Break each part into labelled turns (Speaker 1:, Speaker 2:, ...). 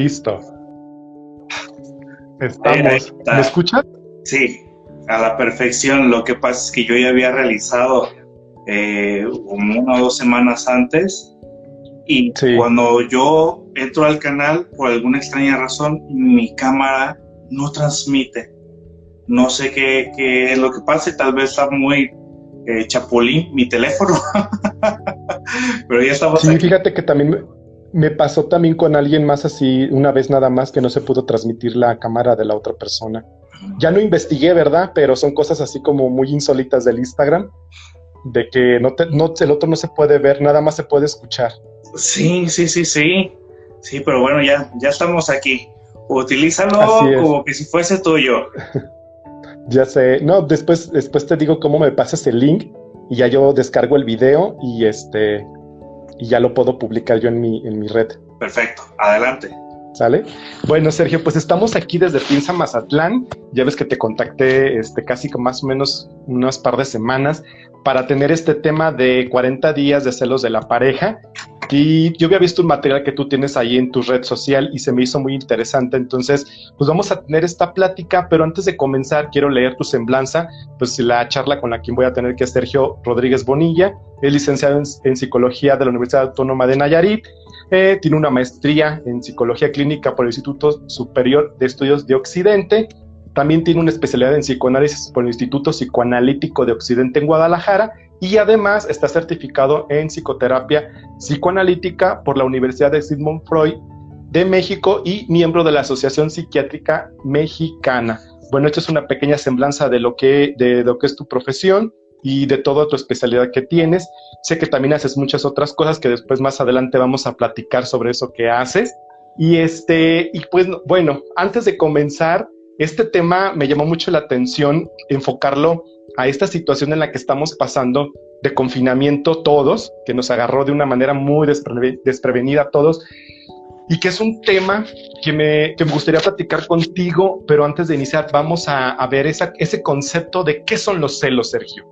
Speaker 1: Listo. Estamos. ¿Me escuchas?
Speaker 2: Sí, a la perfección. Lo que pasa es que yo ya había realizado eh, una o dos semanas antes y cuando yo entro al canal, por alguna extraña razón, mi cámara no transmite. No sé qué, qué es lo que pasa, tal vez está muy eh, chapulín mi teléfono. Pero ya estamos.
Speaker 1: Sí, fíjate que también me pasó también con alguien más así, una vez nada más, que no se pudo transmitir la cámara de la otra persona. Ya no investigué, ¿verdad? Pero son cosas así como muy insólitas del Instagram, de que no, te, no el otro no se puede ver, nada más se puede escuchar.
Speaker 2: Sí, sí, sí, sí. Sí, pero bueno, ya, ya estamos aquí. Utilízalo como que si fuese tuyo.
Speaker 1: ya sé. No, después, después te digo cómo me pasas el link y ya yo descargo el video y este y ya lo puedo publicar yo en mi, en mi red.
Speaker 2: Perfecto, adelante.
Speaker 1: ¿Sale? Bueno, Sergio, pues estamos aquí desde Pinza Mazatlán. Ya ves que te contacté este, casi con más o menos unas par de semanas para tener este tema de 40 días de celos de la pareja. Y yo había visto un material que tú tienes ahí en tu red social y se me hizo muy interesante. Entonces, pues vamos a tener esta plática, pero antes de comenzar, quiero leer tu semblanza, pues la charla con la quien voy a tener que es Sergio Rodríguez Bonilla. Es licenciado en Psicología de la Universidad Autónoma de Nayarit eh, tiene una maestría en psicología clínica por el Instituto Superior de Estudios de Occidente. También tiene una especialidad en psicoanálisis por el Instituto Psicoanalítico de Occidente en Guadalajara y además está certificado en psicoterapia psicoanalítica por la Universidad de Sigmund Freud de México y miembro de la Asociación Psiquiátrica Mexicana. Bueno, esto es una pequeña semblanza de lo que, de lo que es tu profesión y de toda tu especialidad que tienes. Sé que también haces muchas otras cosas que después más adelante vamos a platicar sobre eso que haces. Y este, y pues bueno, antes de comenzar, este tema me llamó mucho la atención enfocarlo a esta situación en la que estamos pasando de confinamiento todos, que nos agarró de una manera muy desprevenida a todos y que es un tema que me, que me gustaría platicar contigo, pero antes de iniciar vamos a, a ver esa, ese concepto de qué son los celos, Sergio.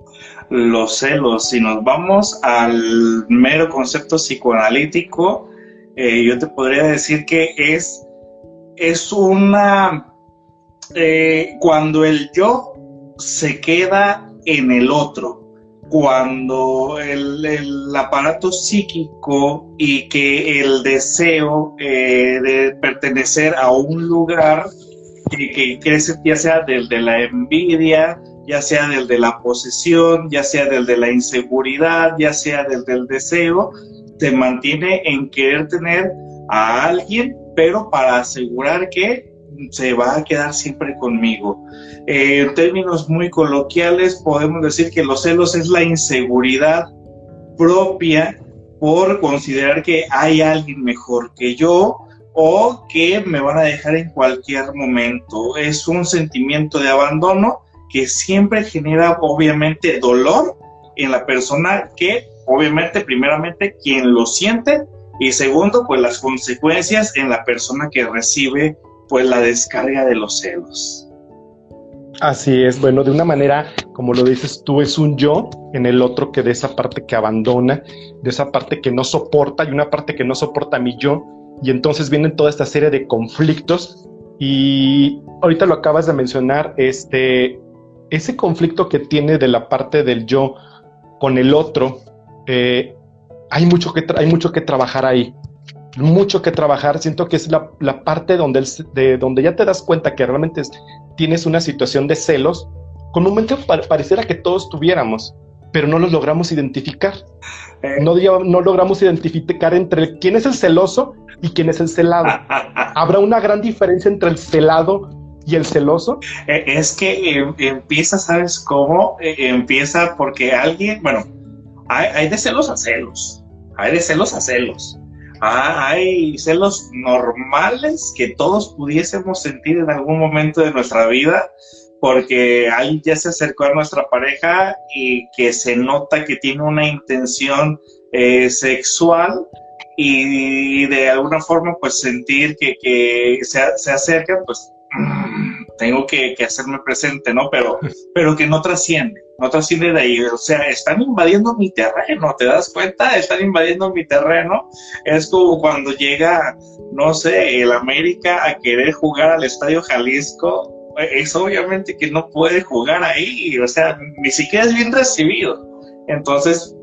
Speaker 2: Los celos, si nos vamos al mero concepto psicoanalítico, eh, yo te podría decir que es, es una... Eh, cuando el yo se queda en el otro, cuando el, aparato psíquico y que el deseo eh, de pertenecer a un lugar que, crece ya sea del de la envidia, ya sea del de la posesión, ya sea del de la inseguridad, ya sea del del deseo, te mantiene en querer tener a alguien, pero para asegurar que se va a quedar siempre conmigo. Eh, en términos muy coloquiales, podemos decir que los celos es la inseguridad propia por considerar que hay alguien mejor que yo o que me van a dejar en cualquier momento. Es un sentimiento de abandono que siempre genera obviamente dolor en la persona que obviamente primeramente quien lo siente y segundo pues las consecuencias en la persona que recibe pues la descarga de los celos.
Speaker 1: Así es, bueno, de una manera, como lo dices tú, es un yo en el otro que de esa parte que abandona, de esa parte que no soporta y una parte que no soporta mi yo, y entonces vienen toda esta serie de conflictos y ahorita lo acabas de mencionar, este, ese conflicto que tiene de la parte del yo con el otro, eh, hay, mucho que hay mucho que trabajar ahí mucho que trabajar. Siento que es la, parte donde, de, donde ya te das cuenta que realmente tienes una situación de celos. Con un momento pareciera que todos tuviéramos, pero no los logramos identificar. Eh. No, no logramos identificar entre quién es el celoso y quién es el celado. ¿Habrá una gran diferencia entre el celado y el celoso?
Speaker 2: Eh, es que em, empieza, ¿sabes cómo? Eh, empieza porque alguien, bueno, hay, hay de celos a celos, hay de celos a celos. Ah, hay celos normales que todos pudiésemos sentir en algún momento de nuestra vida, porque alguien ya se acercó a nuestra pareja y que se nota que tiene una intención eh, sexual y de alguna forma pues sentir que, que se, se acerca, pues mm, tengo que, que, hacerme presente, ¿no? Pero, pero que no trasciende, no trasciende de ahí. O sea, están invadiendo mi terreno, ¿te das cuenta? Están invadiendo mi terreno. Es como cuando llega, no sé, el América a querer jugar al Estadio Jalisco. Es obviamente que no puede jugar ahí, o sea, ni siquiera es bien recibido. Entonces,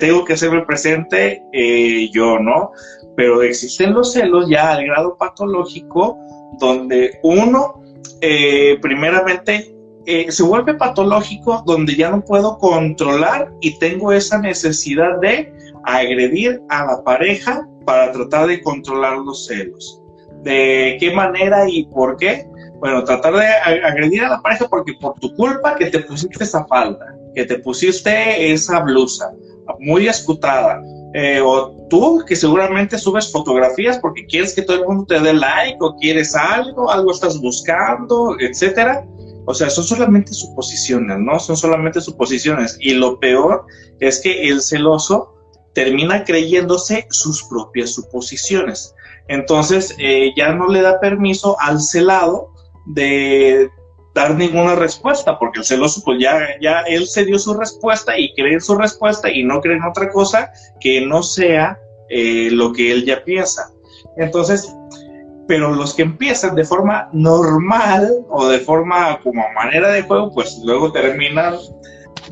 Speaker 2: tengo que hacerme presente eh, yo, ¿no? Pero existen los celos ya al grado patológico donde uno, eh, primeramente, eh, se vuelve patológico donde ya no puedo controlar y tengo esa necesidad de agredir a la pareja para tratar de controlar los celos. ¿De qué manera y por qué? Bueno, tratar de agredir a la pareja porque por tu culpa que te pusiste esa falda, que te pusiste esa blusa muy escutada, eh, o tú que seguramente subes fotografías porque quieres que todo el mundo te dé like o quieres algo, algo estás buscando, etcétera. O sea, son solamente suposiciones, ¿no? Son solamente suposiciones. Y lo peor es que el celoso termina creyéndose sus propias suposiciones. Entonces, eh, ya no le da permiso al celado de dar ninguna respuesta, porque el celoso, pues ya, ya él se dio su respuesta y cree en su respuesta y no cree en otra cosa que no sea eh, lo que él ya piensa. Entonces, pero los que empiezan de forma normal o de forma como manera de juego, pues luego terminan.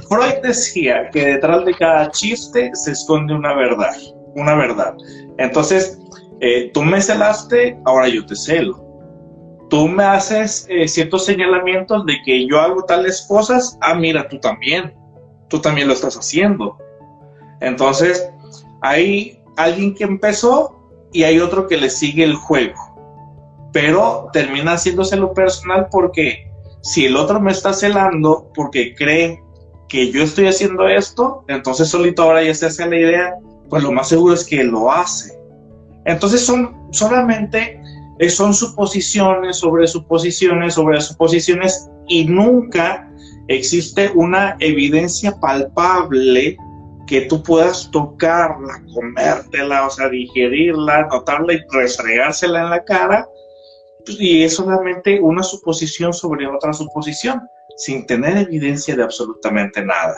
Speaker 2: Freud decía que detrás de cada chiste se esconde una verdad, una verdad. Entonces, eh, tú me celaste, ahora yo te celo tú me haces eh, ciertos señalamientos de que yo hago tales cosas, ah, mira, tú también, tú también lo estás haciendo. Entonces, hay alguien que empezó y hay otro que le sigue el juego, pero termina haciéndose lo personal porque si el otro me está celando porque cree que yo estoy haciendo esto, entonces solito ahora ya se hace la idea, pues lo más seguro es que lo hace. Entonces son solamente eh, son suposiciones sobre suposiciones sobre suposiciones y nunca existe una evidencia palpable que tú puedas tocarla, comértela, o sea, digerirla, notarla y restregársela en la cara, y es solamente una suposición sobre otra suposición, sin tener evidencia de absolutamente nada.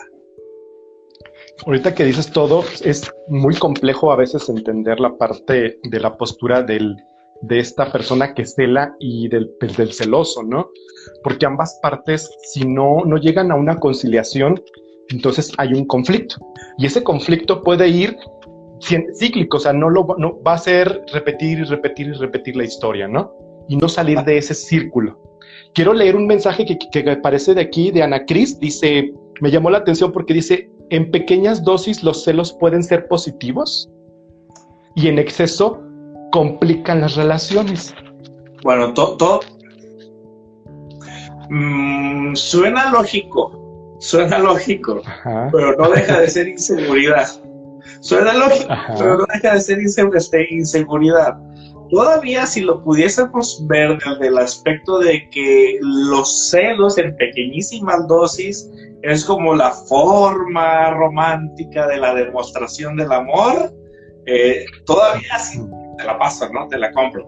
Speaker 1: Ahorita que dices todo, es muy complejo a veces entender la parte de la postura del, de esta persona que cela y del, pues, del celoso, ¿no? Porque ambas partes, si no, no llegan a una conciliación, entonces hay un conflicto. Y ese conflicto puede ir cíclico, o sea, no, lo, no va a ser repetir y repetir y repetir la historia, ¿no? Y no salir de ese círculo. Quiero leer un mensaje que, que me parece de aquí, de Ana Cris, dice, me llamó la atención porque dice, en pequeñas dosis los celos pueden ser positivos y en exceso complican las relaciones.
Speaker 2: Bueno, todo mm, suena lógico, suena lógico, pero no deja de ser inseguridad. Suena lógico, pero no deja de ser este, inseguridad. Todavía si lo pudiésemos ver desde el aspecto de que los celos en pequeñísimas dosis es como la forma romántica de la demostración del amor, eh, todavía sí te la paso, ¿no? Te la compro.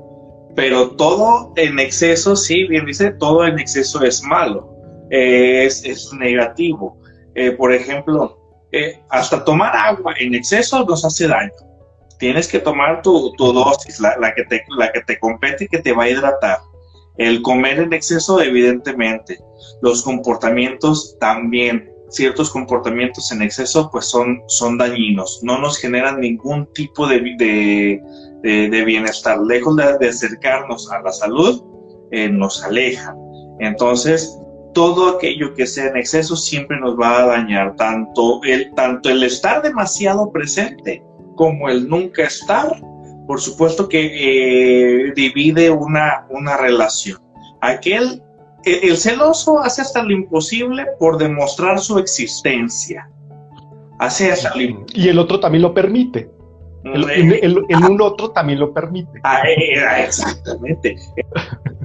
Speaker 2: Pero todo en exceso, sí, bien dice, todo en exceso es malo, es, es, negativo. Eh, por ejemplo, eh, hasta tomar agua en exceso nos hace daño. Tienes que tomar tu, tu dosis, la, la, que te, la que te compete y que te va a hidratar. El comer en exceso, evidentemente. Los comportamientos también ciertos comportamientos en exceso pues son, son dañinos, no nos generan ningún tipo de, de, bienestar. Lejos de, acercarnos a la salud, eh, nos alejan. Entonces, todo aquello que sea en exceso siempre nos va a dañar, tanto el, tanto el estar demasiado presente como el nunca estar, por supuesto que eh, divide una, una relación. Aquel el celoso hace hasta lo imposible por demostrar su existencia. Hace hasta lo
Speaker 1: Y el otro también lo permite. El, un otro también lo permite.
Speaker 2: Ah, eh, eh, exactamente.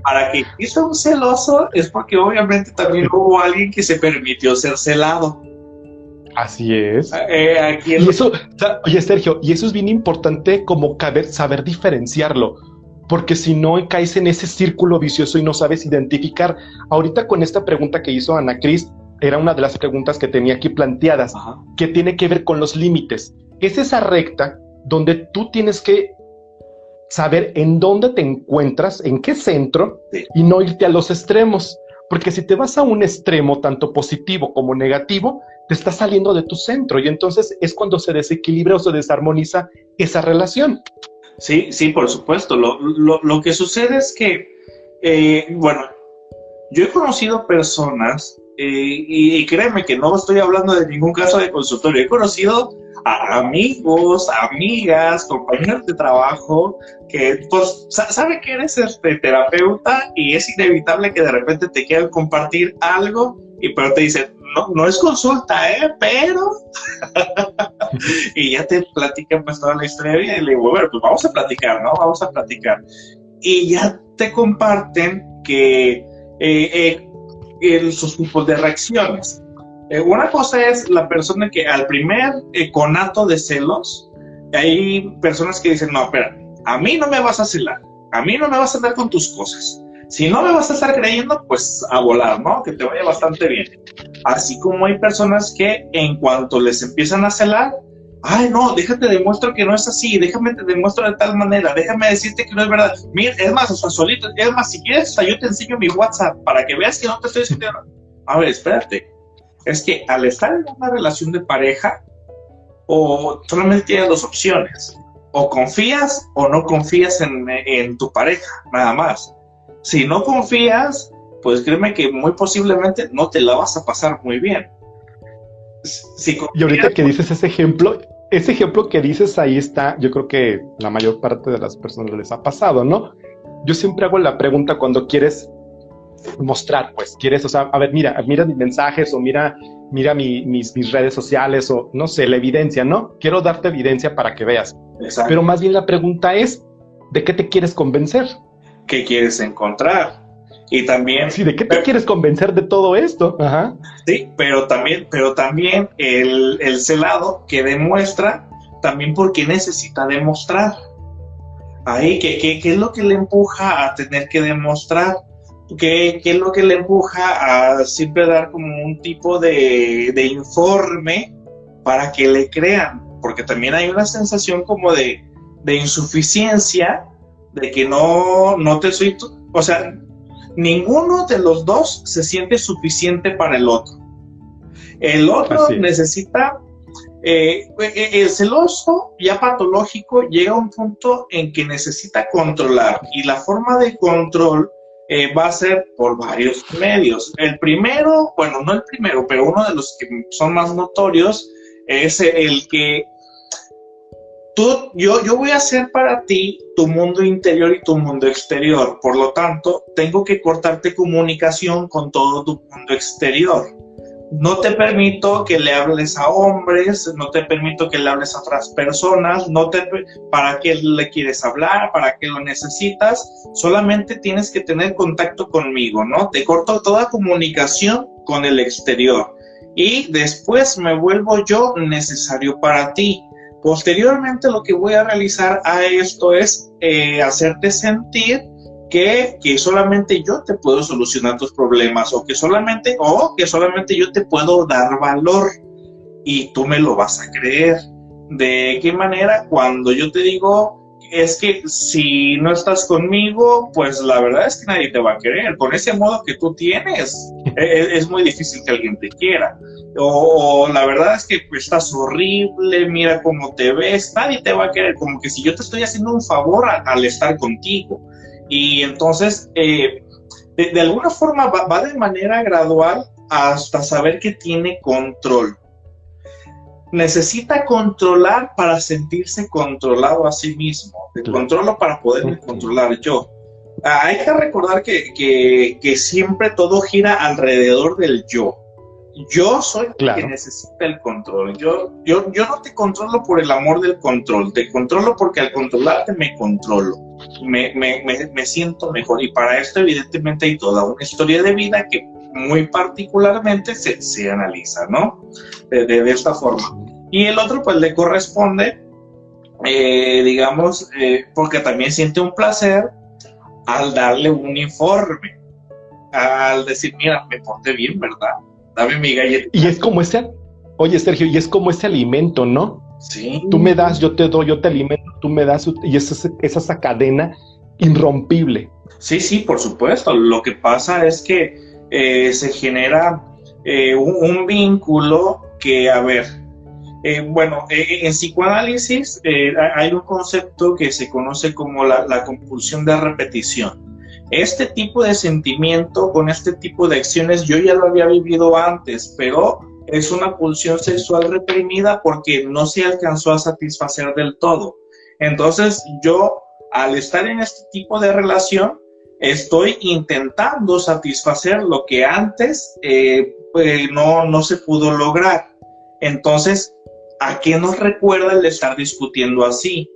Speaker 2: Para que exista un celoso es porque obviamente también hubo alguien que se permitió ser celado.
Speaker 1: Así es. Eh, y eso, oye Sergio, y eso es bien importante como saber diferenciarlo porque si no caes en ese círculo vicioso y no sabes identificar. Ahorita con esta pregunta que hizo Ana Cris, era una de las preguntas que tenía aquí planteadas, que tiene que ver con los límites. Es esa recta donde tú tienes que saber en dónde te encuentras, en qué centro, y no irte a los extremos. Porque si te vas a un extremo, tanto positivo como negativo, te está saliendo de tu centro y entonces es cuando se desequilibra o se desarmoniza esa relación.
Speaker 2: Sí, sí, por supuesto. Lo, que sucede es que, eh, bueno, yo he conocido personas, eh, y, créeme que no estoy hablando de ningún caso de consultorio, he conocido a amigos, amigas, compañeros de trabajo, que pues sabe que eres este terapeuta y es inevitable que de repente te quieran compartir algo y pero te dicen, no, no es consulta, ¿eh? Pero... y ya te platican pues toda la historia y le digo, bueno, pues vamos a platicar, ¿no? Vamos a platicar. Y ya te comparten que eh, eh, sus tipos de reacciones. Eh, una cosa es la persona que al primer conato de celos, hay personas que dicen, no, espera, a mí no me vas a celar, a mí no me vas a andar con tus cosas. Si no me vas a estar creyendo, pues a volar, ¿no? Que te vaya bastante bien. Así como hay personas que en cuanto les empiezan a celar, ay, no, déjate demuestro que no es así, déjame te demuestro de tal manera, déjame decirte que no es verdad. Mira, es más, o sea, solito, es más, si quieres, yo te enseño mi WhatsApp para que veas que no te estoy diciendo. A ver, espérate. Es que al estar en una relación de pareja, o solamente tienes dos opciones. O confías o no confías en, en tu pareja, nada más. Si no confías, pues créeme que muy posiblemente no te la vas a pasar muy bien.
Speaker 1: y ahorita que dices ese ejemplo, ese ejemplo que dices ahí está, yo creo que la mayor parte de las personas les ha pasado, ¿no? Yo siempre hago la pregunta cuando quieres mostrar, pues quieres, o sea, a ver, mira, mira mis mensajes o mira, mira mis, mis, redes sociales o no sé, la evidencia, ¿no? Quiero darte evidencia para que veas. Pero más bien la pregunta es, ¿de qué te quieres convencer?
Speaker 2: Qué quieres encontrar. Y también...
Speaker 1: Sí, ¿de qué te quieres convencer de todo esto?
Speaker 2: Ajá. Sí, pero también, pero también el, el celado que demuestra también porque necesita demostrar. Ahí, ¿qué, qué, qué es lo que le empuja a tener que demostrar? ¿Qué, ¿Qué, es lo que le empuja a siempre dar como un tipo de, de informe para que le crean? Porque también hay una sensación como de, de insuficiencia de que no, no te soy, o sea, ninguno de los dos se siente suficiente para el otro. El otro necesita, eh, eh, el celoso ya patológico llega a un punto en que necesita controlar y la forma de control eh, va a ser por varios medios. El primero, bueno, no el primero, pero uno de los que son más notorios es el que yo voy a hacer para ti tu mundo interior y tu mundo exterior. Por lo tanto, tengo que cortarte comunicación con todo tu mundo exterior. No te permito que le hables a hombres, no te permito que le hables a otras personas, no te para qué le quieres hablar, para qué lo necesitas, solamente tienes que tener contacto conmigo, ¿no? Te corto toda comunicación con el exterior y después me vuelvo yo necesario para ti Posteriormente lo que voy a realizar a esto es eh, hacerte sentir que, que, solamente yo te puedo solucionar tus problemas o que solamente o que solamente yo te puedo dar valor y tú me lo vas a creer. ¿De qué manera? Cuando yo te digo es que si no estás conmigo, pues la verdad es que nadie te va a querer. Con ese modo que tú tienes, es, muy difícil que alguien te quiera. O, la verdad es que pues, estás horrible, mira cómo te ves, nadie te va a querer. Como que si yo te estoy haciendo un favor al estar contigo. Y entonces, eh, de, alguna forma va de manera gradual hasta saber que tiene control necesita controlar para sentirse controlado a sí mismo. Te controlo para poderme controlar yo. Ah, hay que recordar que, siempre todo gira alrededor del yo. Yo soy el que necesita el control. Yo, yo, yo no te controlo por el amor del control, te controlo porque al controlarte me controlo. Me, me, siento mejor. Y para esto, evidentemente, hay toda una historia de vida que muy particularmente se, se analiza, ¿no? De, de, esta forma. Y el otro, pues le corresponde, eh, digamos, eh, porque también siente un placer al darle un informe, al decir, mira, me porté bien, ¿verdad? dame mi galleta.
Speaker 1: Y es como ese, oye Sergio, y es como ese alimento, ¿no?
Speaker 2: Sí.
Speaker 1: Tú me das, yo te doy, yo te alimento, tú me das, y es esa, esa cadena irrompible.
Speaker 2: Sí, sí, por supuesto. Lo que pasa es que eh, se genera eh, un, vínculo que, a ver, eh, bueno, en psicoanálisis hay un concepto que se conoce como la, compulsión de repetición. Este tipo de sentimiento con este tipo de acciones yo ya lo había vivido antes, pero es una pulsión sexual reprimida porque no se alcanzó a satisfacer del todo. Entonces yo, al estar en este tipo de relación, estoy intentando satisfacer lo que antes eh, pues, no, no se pudo lograr. Entonces, ¿a qué nos recuerda el estar discutiendo así?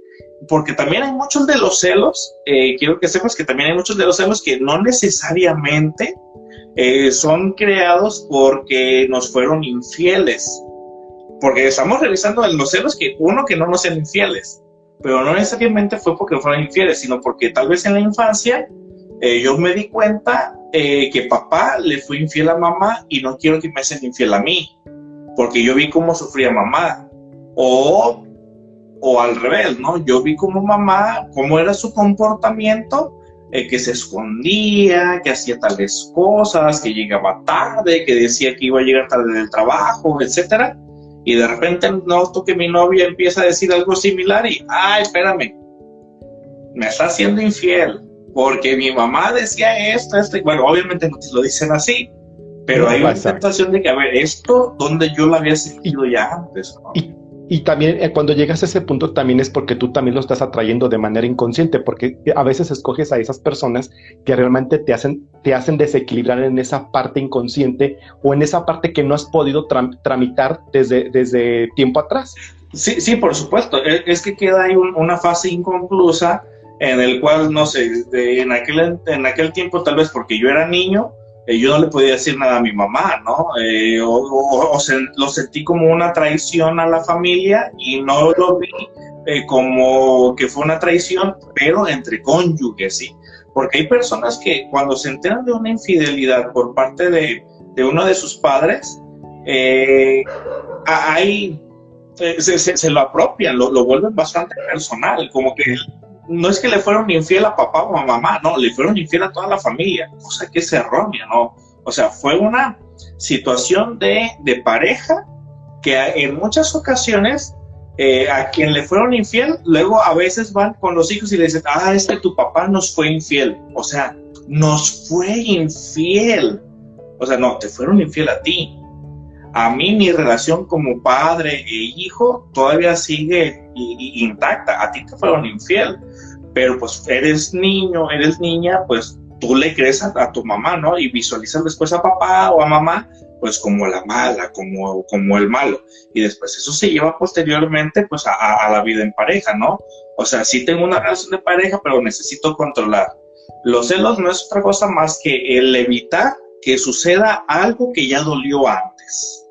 Speaker 2: Porque también hay muchos de los celos, eh, quiero que sepas que también hay muchos de los celos que no necesariamente eh, son creados porque nos fueron infieles. Porque estamos revisando los celos que uno que no nos sean infieles, pero no necesariamente fue porque fueron infieles, sino porque tal vez en la infancia eh, yo me di cuenta que papá le fue infiel a mamá y no quiero que me sean infiel a mí, porque yo vi cómo sufría mamá. O, o al revés, ¿no? Yo vi como mamá, cómo era su comportamiento, eh, que se escondía, que hacía tales cosas, que llegaba tarde, que decía que iba a llegar tarde del trabajo, etcétera. Y de repente noto que mi novia empieza a decir algo similar y, ay, espérame, me está haciendo infiel porque mi mamá decía esto, esto, y bueno, obviamente no te lo dicen así, pero hay una sensación de que, a ver, esto, donde yo lo había sentido ya antes,
Speaker 1: Y, también eh, cuando llegas a ese punto también es porque tú también lo estás atrayendo de manera inconsciente, porque a veces escoges a esas personas que realmente te hacen, te hacen desequilibrar en esa parte inconsciente o en esa parte que no has podido tramitar desde, desde tiempo atrás.
Speaker 2: Sí, sí, por supuesto. E, es que queda ahí una fase inconclusa en el cual, no sé, en, aquel, en aquel tiempo tal vez porque yo era niño, eh, yo no le podía decir nada a mi mamá, ¿no? Eh, o, lo sentí como una traición a la familia y no lo vi eh, como que fue una traición, pero entre cónyuges, ¿sí? Porque hay personas que cuando se enteran de una infidelidad por parte de, de uno de sus padres, hay, se, se, lo apropian, lo, lo vuelven bastante personal, como que no es que le fueron infiel a papá o a mamá, no, le fueron infiel a toda la familia, cosa que es errónea, ¿no? O sea, fue una situación de, pareja que en muchas ocasiones eh, a quien le fueron infiel, luego a veces van con los hijos y le dicen, ah, es que tu papá nos fue infiel. O sea, nos fue infiel. O sea, no, te fueron infiel a ti. A mí mi relación como padre e hijo todavía sigue intacta. A ti te fueron infiel pero pues eres niño, eres niña, pues tú le crees a, tu mamá, ¿no? Y visualizas después a papá o a mamá, pues como la mala, como, como el malo. Y después eso se lleva posteriormente, pues a, la vida en pareja, ¿no? O sea, sí tengo una relación de pareja, pero necesito controlar. Los celos no es otra cosa más que el evitar que suceda algo que ya dolió antes.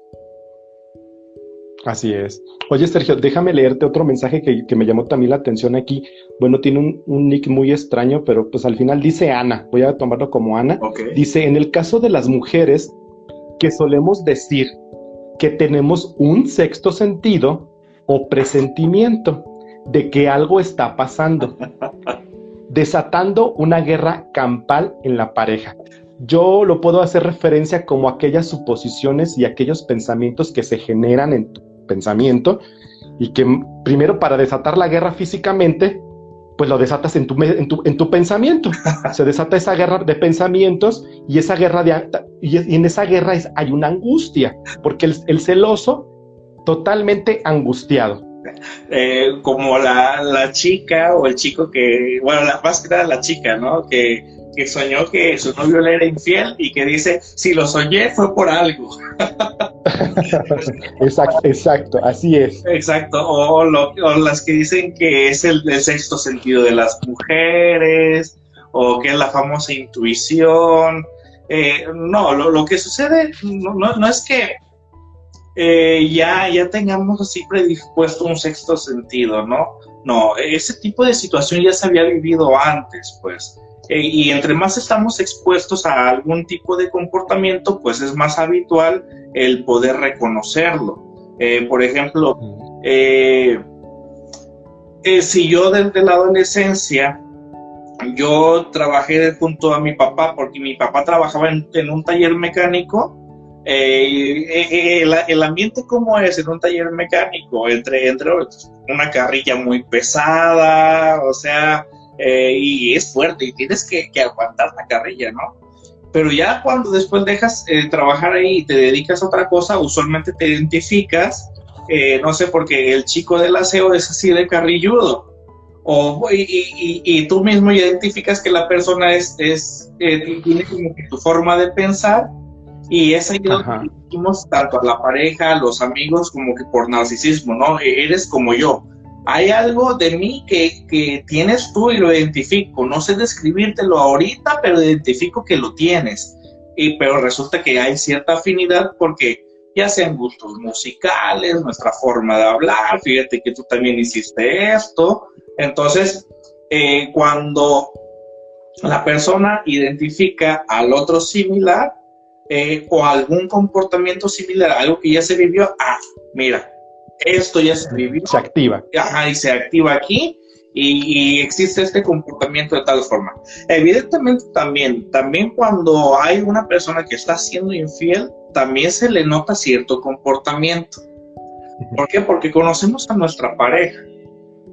Speaker 1: Así es. Oye, Sergio, déjame leerte otro mensaje que, me llamó también la atención aquí. Bueno, tiene un, nick muy extraño, pero pues al final dice Ana. Voy a tomarlo como Ana. Dice, en el caso de las mujeres, que solemos decir que tenemos un sexto sentido o presentimiento de que algo está pasando, desatando una guerra campal en la pareja. Yo lo puedo hacer referencia como aquellas suposiciones y aquellos pensamientos que se generan en tu pensamiento y que primero para desatar la guerra físicamente, pues lo desatas en tu, en tu, en tu pensamiento. Se desata esa guerra de pensamientos y esa guerra de y, en esa guerra es, hay una angustia, porque el, celoso totalmente angustiado.
Speaker 2: Eh, como la, la, chica o el chico que, bueno, la, más que nada la chica, ¿no? Que que soñó que su novio le era infiel y que dice, si lo soñé fue por algo.
Speaker 1: exacto, exacto, así es.
Speaker 2: Exacto, o, las que dicen que es el, sexto sentido de las mujeres, o que es la famosa intuición. Eh, no, lo, que sucede no, es que eh, ya, ya tengamos así predispuesto un sexto sentido, ¿no? No, ese tipo de situación ya se había vivido antes, pues Eh, y entre más estamos expuestos a algún tipo de comportamiento, pues es más habitual el poder reconocerlo. Eh, por ejemplo, eh, si yo desde la adolescencia, yo trabajé junto a mi papá, porque mi papá trabajaba en, un taller mecánico, el, ambiente como es en un taller mecánico, entre, entre una carrilla muy pesada, o sea, eh, y es fuerte y tienes que, aguantar la carrilla, ¿no? Pero ya cuando después dejas eh, trabajar ahí y te dedicas a otra cosa, usualmente te identificas, eh, no sé, porque el chico del aseo es así de carrilludo. O, y, tú mismo identificas que la persona es, es tiene como que tu forma de pensar y es ahí donde tanto a la pareja, a los amigos, como que por narcisismo, ¿no? E, eres como yo hay algo de mí que, tienes tú y lo identifico. No sé describírtelo ahorita, pero identifico que lo tienes. Y, pero resulta que hay cierta afinidad porque ya sean gustos musicales, nuestra forma de hablar, fíjate que tú también hiciste esto. Entonces, eh, cuando la persona identifica al otro similar eh, o algún comportamiento similar, algo que ya se vivió, ah, mira, esto ya se vivió.
Speaker 1: Se activa.
Speaker 2: Ajá, y se activa aquí y, existe este comportamiento de tal forma. Evidentemente también, también cuando hay una persona que está siendo infiel, también se le nota cierto comportamiento. ¿Por qué? Porque conocemos a nuestra pareja.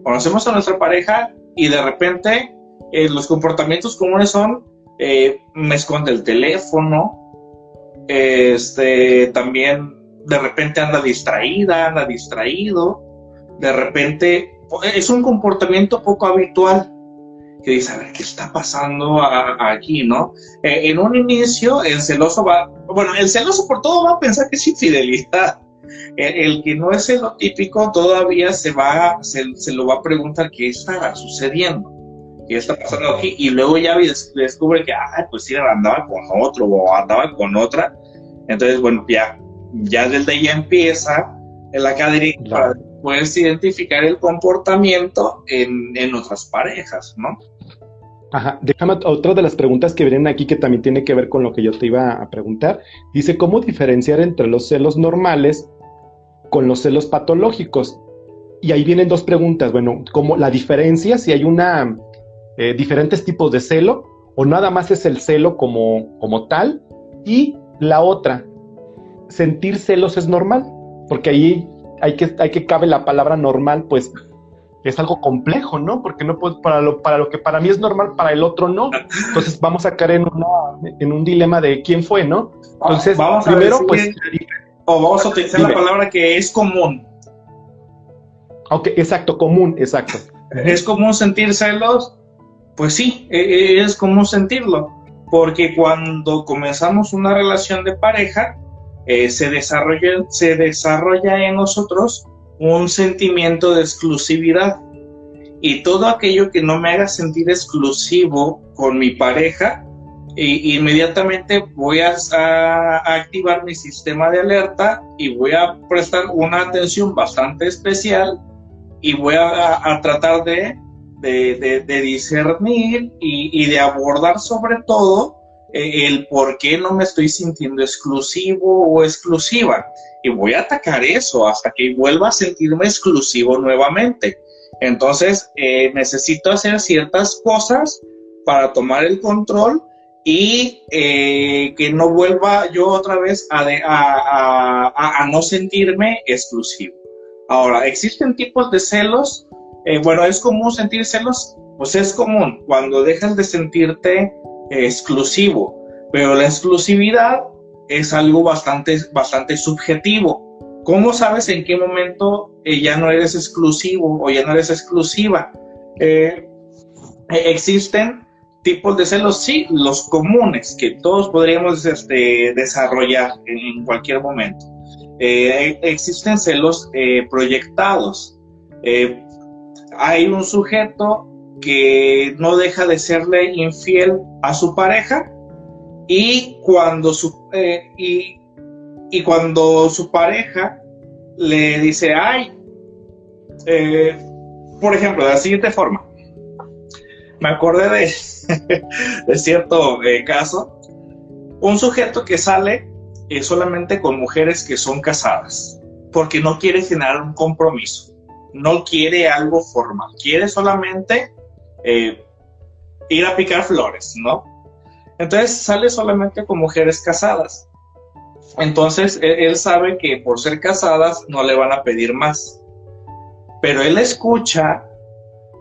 Speaker 2: Conocemos a nuestra pareja y de repente eh, los comportamientos comunes son eh, me esconde el teléfono, este, también de repente anda distraída, anda distraído, de repente es un comportamiento poco habitual que dice, a ver, ¿qué está pasando aquí, no? Eh, en un inicio, el celoso va, bueno, el celoso por todo va a pensar que es infidelidad. El, que no es lo típico todavía se va, se, lo va a preguntar qué está sucediendo, qué está pasando aquí, y luego ya descubre que, ah, pues sí, andaba con otro o andaba con otra. Entonces, bueno, ya ya desde ahí empieza el académico para después identificar el comportamiento en, otras parejas, ¿no?
Speaker 1: Ajá, déjame otra de las preguntas que vienen aquí que también tiene que ver con lo que yo te iba a preguntar. Dice, ¿cómo diferenciar entre los celos normales con los celos patológicos? Y ahí vienen dos preguntas. Bueno, como la diferencia, si hay una eh, diferentes tipos de celo o nada más es el celo como, como tal. Y la otra, sentir celos es normal, porque ahí hay que, hay que cabe la palabra normal, pues es algo complejo, ¿no? Porque no puedo, para lo, para lo que para mí es normal, para el otro no. Entonces vamos a caer en, en un dilema de quién fue, ¿no? Entonces,
Speaker 2: vamos primero, pues. O vamos a utilizar la palabra que es común.
Speaker 1: Ok, exacto, común, exacto.
Speaker 2: ¿Es común sentir celos? Pues sí, e, e, es común sentirlo. Porque cuando comenzamos una relación de pareja, eh, se, desarrolla, se desarrolla en nosotros un sentimiento de exclusividad. Y todo aquello que no me haga sentir exclusivo con mi pareja, inmediatamente voy a, activar mi sistema de alerta y voy a prestar una atención bastante especial y voy a, tratar de, discernir y, de abordar sobre todo el por qué no me estoy sintiendo exclusivo o exclusiva. Y voy a atacar eso hasta que vuelva a sentirme exclusivo nuevamente. Entonces, eh, necesito hacer ciertas cosas para tomar el control y eh, que no vuelva yo otra vez a, a, no sentirme exclusivo. Ahora, ¿existen tipos de celos? bueno, ¿es común sentir celos? Pues es común. Cuando dejas de sentirte exclusivo, pero la exclusividad es algo bastante, bastante subjetivo. ¿Cómo sabes en qué momento eh, ya no eres exclusivo o ya no eres exclusiva? Eh, eh, existen tipos de celos, sí, los comunes que todos podríamos este, desarrollar en, cualquier momento. existen celos proyectados. hay un sujeto que no deja de serle infiel a su pareja y cuando su, eh, y, cuando su pareja le dice, ay, eh, por ejemplo, de la siguiente forma, me acordé de, de cierto eh, caso, un sujeto que sale solamente con mujeres que son casadas, porque no quiere generar un compromiso, no quiere algo formal, quiere solamente eh, ir a picar flores, ¿no? Entonces sale solamente con mujeres casadas. Entonces él sabe que por ser casadas no le van a pedir más. Pero él escucha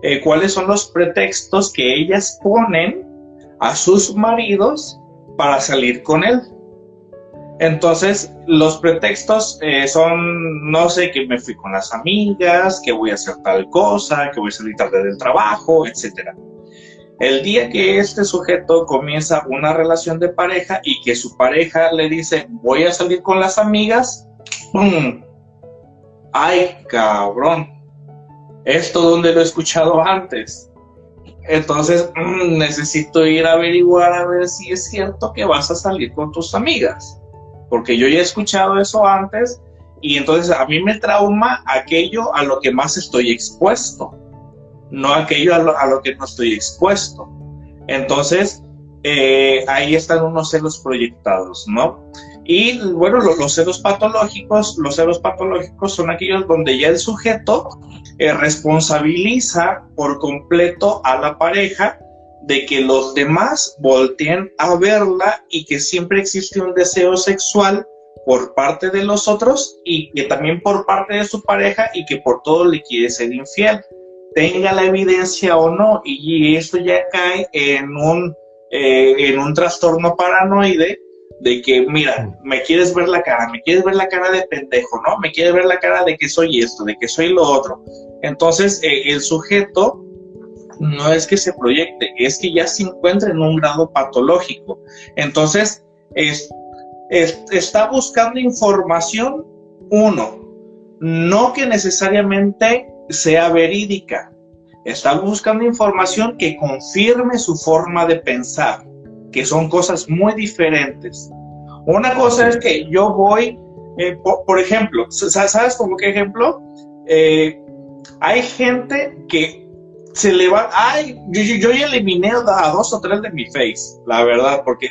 Speaker 2: eh, cuáles son los pretextos que ellas ponen a sus maridos para salir con él. Entonces, los pretextos eh, son, no sé, que me fui con las amigas, que voy a hacer tal cosa, que voy a salir tarde del trabajo, etc. El día que este sujeto comienza una relación de pareja y que su pareja le dice, voy a salir con las amigas. ¡Ay, cabrón! esto donde lo he escuchado antes. Entonces mm, necesito ir a averiguar a ver si es cierto que vas a salir con tus amigas. Porque yo ya he escuchado eso antes y entonces a mí me trauma aquello a lo que más estoy expuesto, no aquello a lo, que no estoy expuesto. Entonces eh, ahí están unos celos proyectados, ¿no? Y bueno, los, celos patológicos, los celos patológicos son aquellos donde ya el sujeto eh, responsabiliza por completo a la pareja de que los demás volteen a verla y que siempre existe un deseo sexual por parte de los otros y que también por parte de su pareja y que por todo le quiere ser infiel, tenga la evidencia o no, y esto ya cae en un, eh, en un trastorno paranoide de que, mira, me quieres ver la cara, me quieres ver la cara de pendejo, ¿no? Me quieres ver la cara de que soy esto, de que soy lo otro. Entonces, eh, el sujeto no es que se proyecte, es que ya se encuentra en un grado patológico. Entonces, es, está buscando información, uno, no que necesariamente sea verídica, está buscando información que confirme su forma de pensar que son cosas muy diferentes. Una cosa es que yo voy, eh, por, ejemplo, ¿sabes como qué ejemplo? Eh, hay gente que se le va, ay, yo, yo, ya eliminé a dos o tres de mi face, la verdad, porque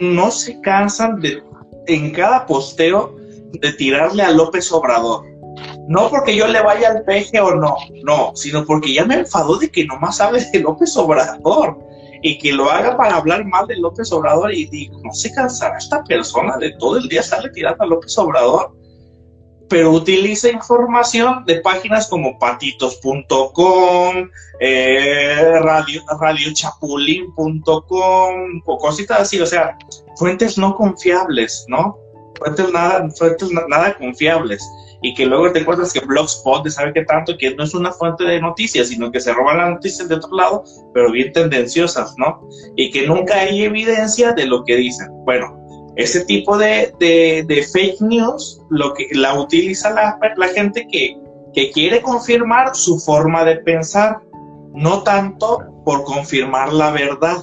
Speaker 2: no se cansan de, en cada posteo, de tirarle a López Obrador. No porque yo le vaya al peje o no, no, sino porque ya me enfadó de que nomás hable de López Obrador y que lo haga para hablar mal de López Obrador y digo, no se cansará esta persona de todo el día estarle tirando a López Obrador, pero utiliza información de páginas como patitos.com, eh, radio, radiochapulín.com, o cositas así, o sea, fuentes no confiables, ¿no? Fuentes nada, fuentes nada confiables y que luego te encuentras que Blogspot de sabe qué tanto, que no es una fuente de noticias, sino que se roban las noticias de otro lado, pero bien tendenciosas, ¿no? Y que nunca hay evidencia de lo que dicen. Bueno, ese tipo de, de, fake news lo que la utiliza la, la gente que, que quiere confirmar su forma de pensar, no tanto por confirmar la verdad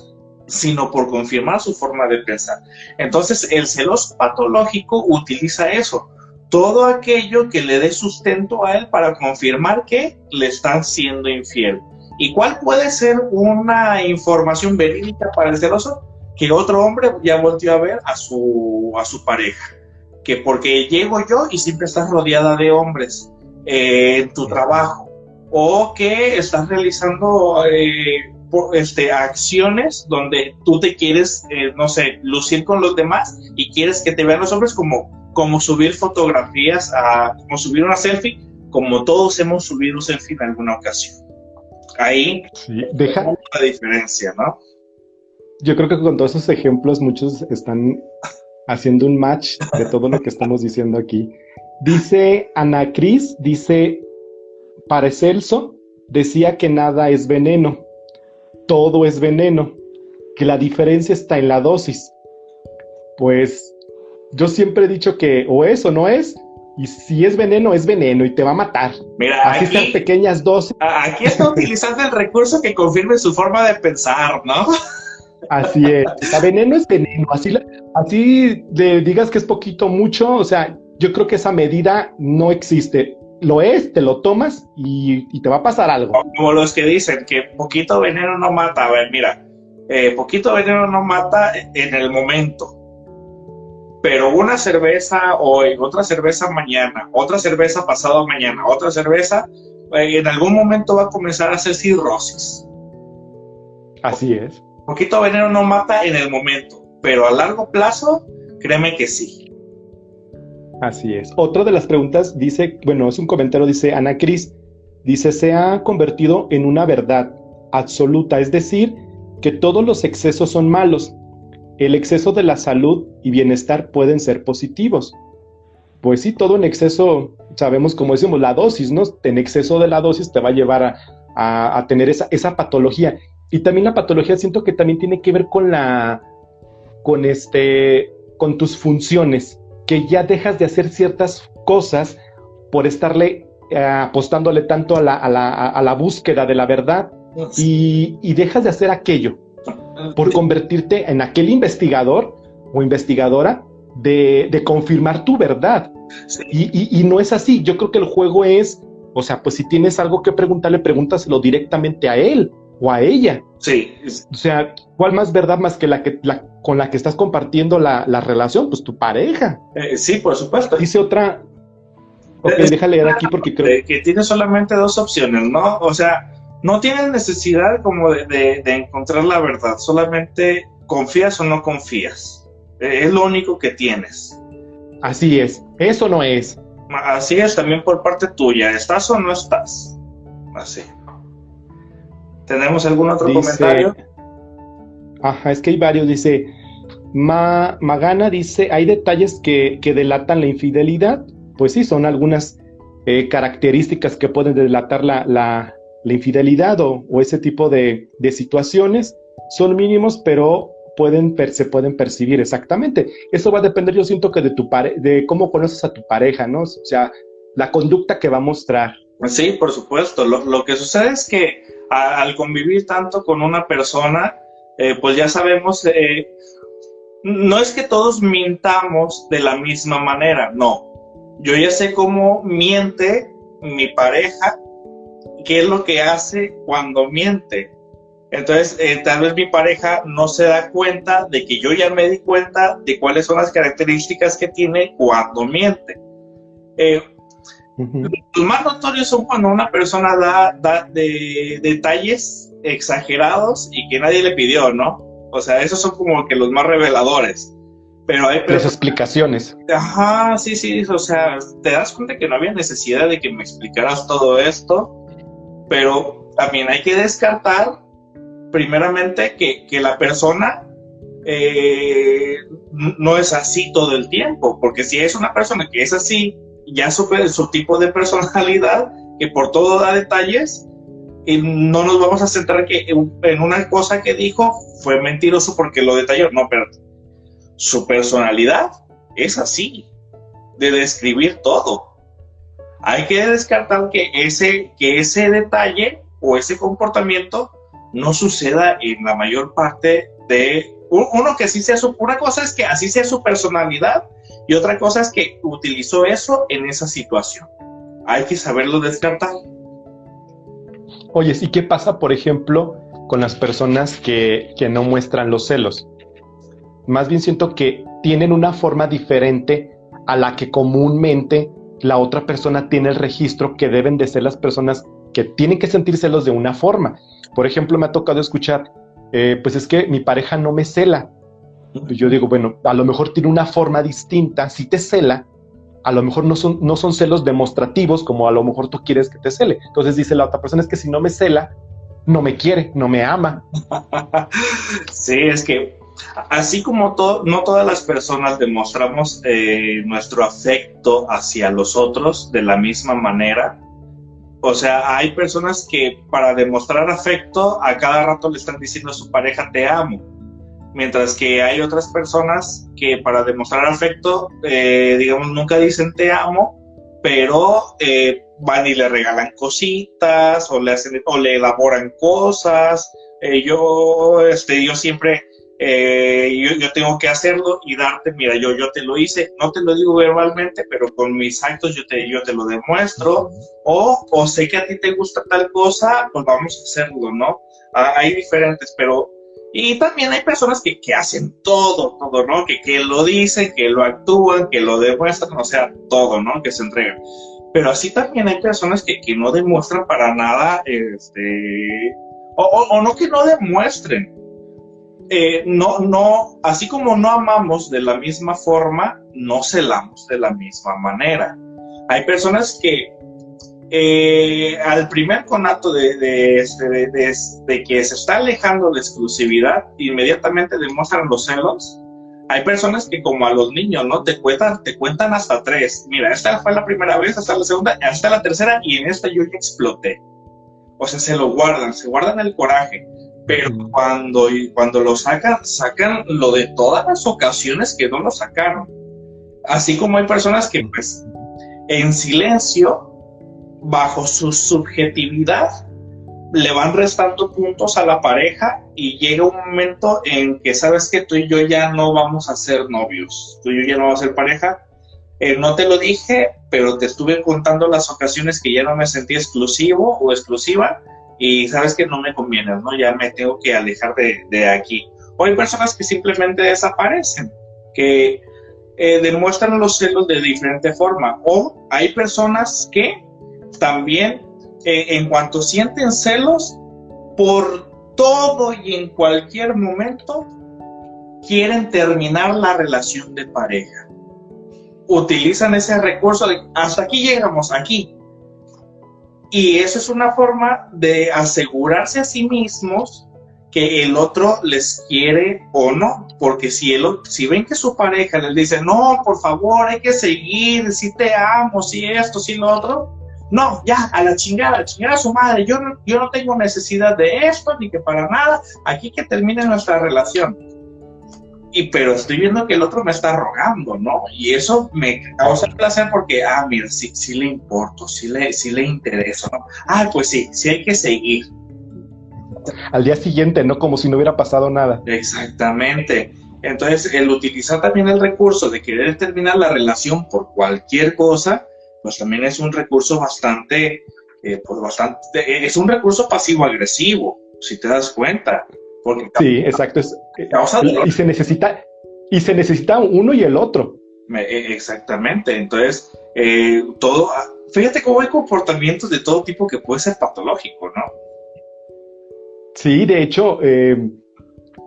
Speaker 2: sino por confirmar su forma de pensar. Entonces, el celos patológico utiliza eso, todo aquello que le dé sustento a él para confirmar que le están siendo infiel. ¿Y cuál puede ser una información verídica para el celoso? Que otro hombre ya volvió a ver a su, a su pareja. Que porque llego yo y siempre estás rodeada de hombres eh, en tu trabajo. O que estás realizando eh, este, acciones donde tú te quieres, eh, no sé, lucir con los demás y quieres que te vean los hombres como como subir fotografías, a, como subir una selfie, como todos hemos subido selfie en alguna ocasión. Ahí
Speaker 1: deja
Speaker 2: la diferencia, ¿no?
Speaker 1: Yo creo que con todos esos ejemplos muchos están haciendo un match de todo lo que estamos diciendo aquí. Dice Ana Cris, dice, Paracelso decía que nada es veneno, todo es veneno, que la diferencia está en la dosis. Pues yo siempre he dicho que o es o no es, y si es veneno, es veneno y te va a matar.
Speaker 2: Mira,
Speaker 1: así sean pequeñas dosis.
Speaker 2: Aquí está utilizando el recurso que confirme su forma de pensar, ¿no?
Speaker 1: Así es. El veneno es veneno. Así, así de, digas que es poquito, mucho. O sea, yo creo que esa medida no existe. Lo es, te lo tomas y, y te va a pasar algo.
Speaker 2: Como los que dicen que poquito veneno no mata. A ver, mira, eh, poquito veneno no mata en el momento, pero una cerveza hoy, otra cerveza mañana, otra cerveza pasado mañana, otra cerveza, eh, en algún momento va a comenzar a hacer cirrosis.
Speaker 1: Así es.
Speaker 2: Poquito veneno no mata en el momento, pero a largo plazo, créeme que sí.
Speaker 1: Así es. Otra de las preguntas dice, bueno, es un comentario, dice Ana Cris, dice, se ha convertido en una verdad absoluta, es decir, que todos los excesos son malos. El exceso de la salud y bienestar pueden ser positivos. Pues sí, todo en exceso, sabemos como decimos, la dosis, ¿no? En exceso de la dosis te va a llevar a, tener esa, esa patología. Y también la patología siento que también tiene que ver con la, con este, con tus funciones, que ya dejas de hacer ciertas cosas por estarle eh, apostándole tanto a la, a, la, a la, búsqueda de la verdad y, y, dejas de hacer aquello por convertirte en aquel investigador o investigadora de, de confirmar tu verdad. Y, y, y, no es así. Yo creo que el juego es, o sea, pues si tienes algo que preguntarle, pregúntaselo directamente a él o a ella.
Speaker 2: Sí.
Speaker 1: O sea, ¿cuál más verdad más que la que la, con la que estás compartiendo la, la relación? Pues tu pareja.
Speaker 2: Eh, sí, por supuesto.
Speaker 1: Dice otra. Ok, déjale leer aquí porque creo
Speaker 2: que tiene solamente dos opciones, ¿no? O sea, no tienes necesidad como de, de, de, encontrar la verdad, solamente confías o no confías. Eh, es lo único que tienes.
Speaker 1: Así es, eso no es.
Speaker 2: Así es también por parte tuya, ¿estás o no estás? Así. ¿Tenemos algún otro dice, comentario?
Speaker 1: Ajá, es que hay varios, dice, Ma, Magana dice, hay detalles que, que, delatan la infidelidad. Pues sí, son algunas eh, características que pueden delatar la, la, la infidelidad o, o, ese tipo de, de, situaciones. Son mínimos, pero pueden se pueden percibir exactamente. Eso va a depender, yo siento que de tu pare de cómo conoces a tu pareja, ¿no? O sea, la conducta que va a mostrar.
Speaker 2: Sí, por supuesto. Lo, lo que sucede es que al convivir tanto con una persona, eh, pues ya sabemos, eh, no es que todos mintamos de la misma manera, no. Yo ya sé cómo miente mi pareja, qué es lo que hace cuando miente. Entonces, eh, tal vez mi pareja no se da cuenta de que yo ya me di cuenta de cuáles son las características que tiene cuando miente. Eh, los más notorios son cuando una persona da, da de, detalles exagerados y que nadie le pidió, ¿no? O sea, esos son como que los más reveladores. Pero hay
Speaker 1: Las explicaciones.
Speaker 2: Ajá, sí, sí, o sea, te das cuenta que no había necesidad de que me explicaras todo esto, pero también hay que descartar, primeramente, que, que la persona eh, no es así todo el tiempo, porque si es una persona que es así ya su tipo de personalidad, que por todo da detalles, y no nos vamos a centrar que en una cosa que dijo fue mentiroso porque lo detalló. No, pero su personalidad es así, de describir todo. Hay que descartar que ese, que ese detalle o ese comportamiento no suceda en la mayor parte de uno que así sea su, una cosa es que así sea su personalidad y otra cosa es que utilizó eso en esa situación. Hay que saberlo descartar.
Speaker 1: Oye, ¿y qué pasa, por ejemplo, con las personas que, que no muestran los celos? Más bien siento que tienen una forma diferente a la que comúnmente la otra persona tiene el registro que deben de ser las personas que tienen que sentir celos de una forma. Por ejemplo, me ha tocado escuchar, eh, pues es que mi pareja no me cela, yo digo, bueno, a lo mejor tiene una forma distinta, si te cela, a lo mejor no son, no son celos demostrativos como a lo mejor tú quieres que te cele. Entonces dice la otra persona, es que si no me cela, no me quiere, no me ama.
Speaker 2: sí, es que así como no todas las personas demostramos eh, nuestro afecto hacia los otros de la misma manera, o sea, hay personas que para demostrar afecto a cada rato le están diciendo a su pareja te amo mientras que hay otras personas que para demostrar afecto, eh, digamos, nunca dicen te amo, pero eh, van y le regalan cositas o le hacen o le elaboran cosas. Eh, yo, este, yo siempre, eh, yo, yo, tengo que hacerlo y darte, mira, yo, yo te lo hice, no te lo digo verbalmente, pero con mis actos yo te, yo te lo demuestro. O, o sé que a ti te gusta tal cosa, pues vamos a hacerlo, ¿no? Ah, hay diferentes, pero Y también hay personas que, que hacen todo, todo, ¿no? Que, que lo dicen, que lo actúan, que lo demuestran, o sea, todo, ¿no? Que se entregan. Pero así también hay personas que, que no demuestran para nada, este, o, o, no que no demuestren. Eh, no, no, así como no amamos de la misma forma, no celamos de la misma manera. Hay personas que eh, al primer conato de, este, de, de, que se está alejando la exclusividad, inmediatamente demuestran los celos. Hay personas que como a los niños, ¿no? Te cuentan, te cuentan hasta tres. Mira, esta fue la primera vez, hasta la segunda, hasta la tercera y en esta yo ya exploté. O sea, se lo guardan, se guardan el coraje. Pero cuando, cuando lo sacan, sacan lo de todas las ocasiones que no lo sacaron. Así como hay personas que pues en silencio bajo su subjetividad, le van restando puntos a la pareja y llega un momento en que sabes que tú y yo ya no vamos a ser novios, tú y yo ya no vamos a ser pareja. Eh, no te lo dije, pero te estuve contando las ocasiones que ya no me sentí exclusivo o exclusiva y sabes que no me conviene, ¿no? Ya me tengo que alejar de, aquí. O hay personas que simplemente desaparecen, que eh, demuestran los celos de diferente forma. O hay personas que también eh, en cuanto sienten celos por todo y en cualquier momento, quieren terminar la relación de pareja. Utilizan ese recurso de hasta aquí llegamos, aquí. Y eso es una forma de asegurarse a sí mismos que el otro les quiere o no, porque si, el, si ven que su pareja les dice, no, por favor, hay que seguir, si te amo, si esto, si lo otro, no, ya, a la chingada, a chingada a su madre. Yo no, yo no tengo necesidad de esto, ni que para nada. Aquí que termine nuestra relación. Y pero estoy viendo que el otro me está rogando, ¿no? Y eso me causa placer porque, ah, mira, sí, sí le importo, sí le, sí le interesa, ¿no? Ah, pues sí, sí hay que seguir.
Speaker 1: Al día siguiente, ¿no? Como si no hubiera pasado nada.
Speaker 2: Exactamente. Entonces, el utilizar también el recurso de querer terminar la relación por cualquier cosa, pues también es un recurso bastante, eh, pues bastante, es un recurso pasivo-agresivo, si te das cuenta.
Speaker 1: Porque sí, exacto. Eh, y, se necesita, y se necesita uno y el otro.
Speaker 2: E, exactamente. Entonces, eh, todo, ah, fíjate cómo hay comportamientos de todo tipo que puede ser patológico, ¿no?
Speaker 1: Sí, de hecho,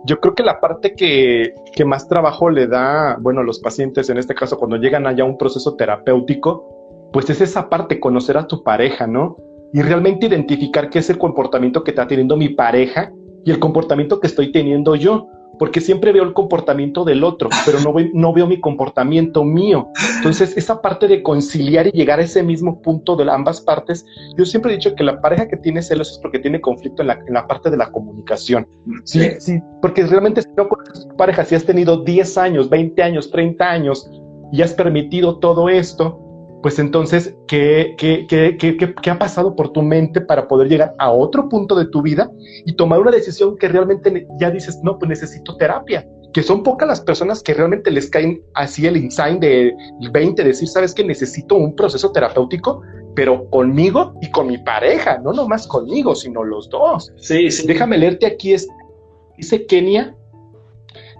Speaker 1: yo creo que la parte que, que, más trabajo le da, bueno, a los pacientes, en este caso, cuando llegan allá a un proceso terapéutico, pues es esa parte, conocer a tu pareja, ¿no? Y realmente identificar qué es el comportamiento que está teniendo mi pareja y el comportamiento que estoy teniendo yo, porque siempre veo el comportamiento del otro, pero no, no veo mi comportamiento mío. Entonces, esa parte de conciliar y llegar a ese mismo punto de ambas partes, yo siempre he dicho que la pareja que tiene celos es porque tiene conflicto en la, en la parte de la comunicación. Sí, sí, porque realmente si no conoces tu pareja, si has tenido 10 años, 20 años, 30 años y has permitido todo esto, pues entonces, ¿qué, qué, qué, ¿qué, ha pasado por tu mente para poder llegar a otro punto de tu vida y tomar una decisión que realmente ya dices, no, pues necesito terapia? Que son pocas las personas que realmente les caen así el insight de 20, decir, sabes que necesito un proceso terapéutico, pero conmigo y con mi pareja, no nomás conmigo, sino los dos. Sí, sí. Déjame leerte aquí, dice Kenia,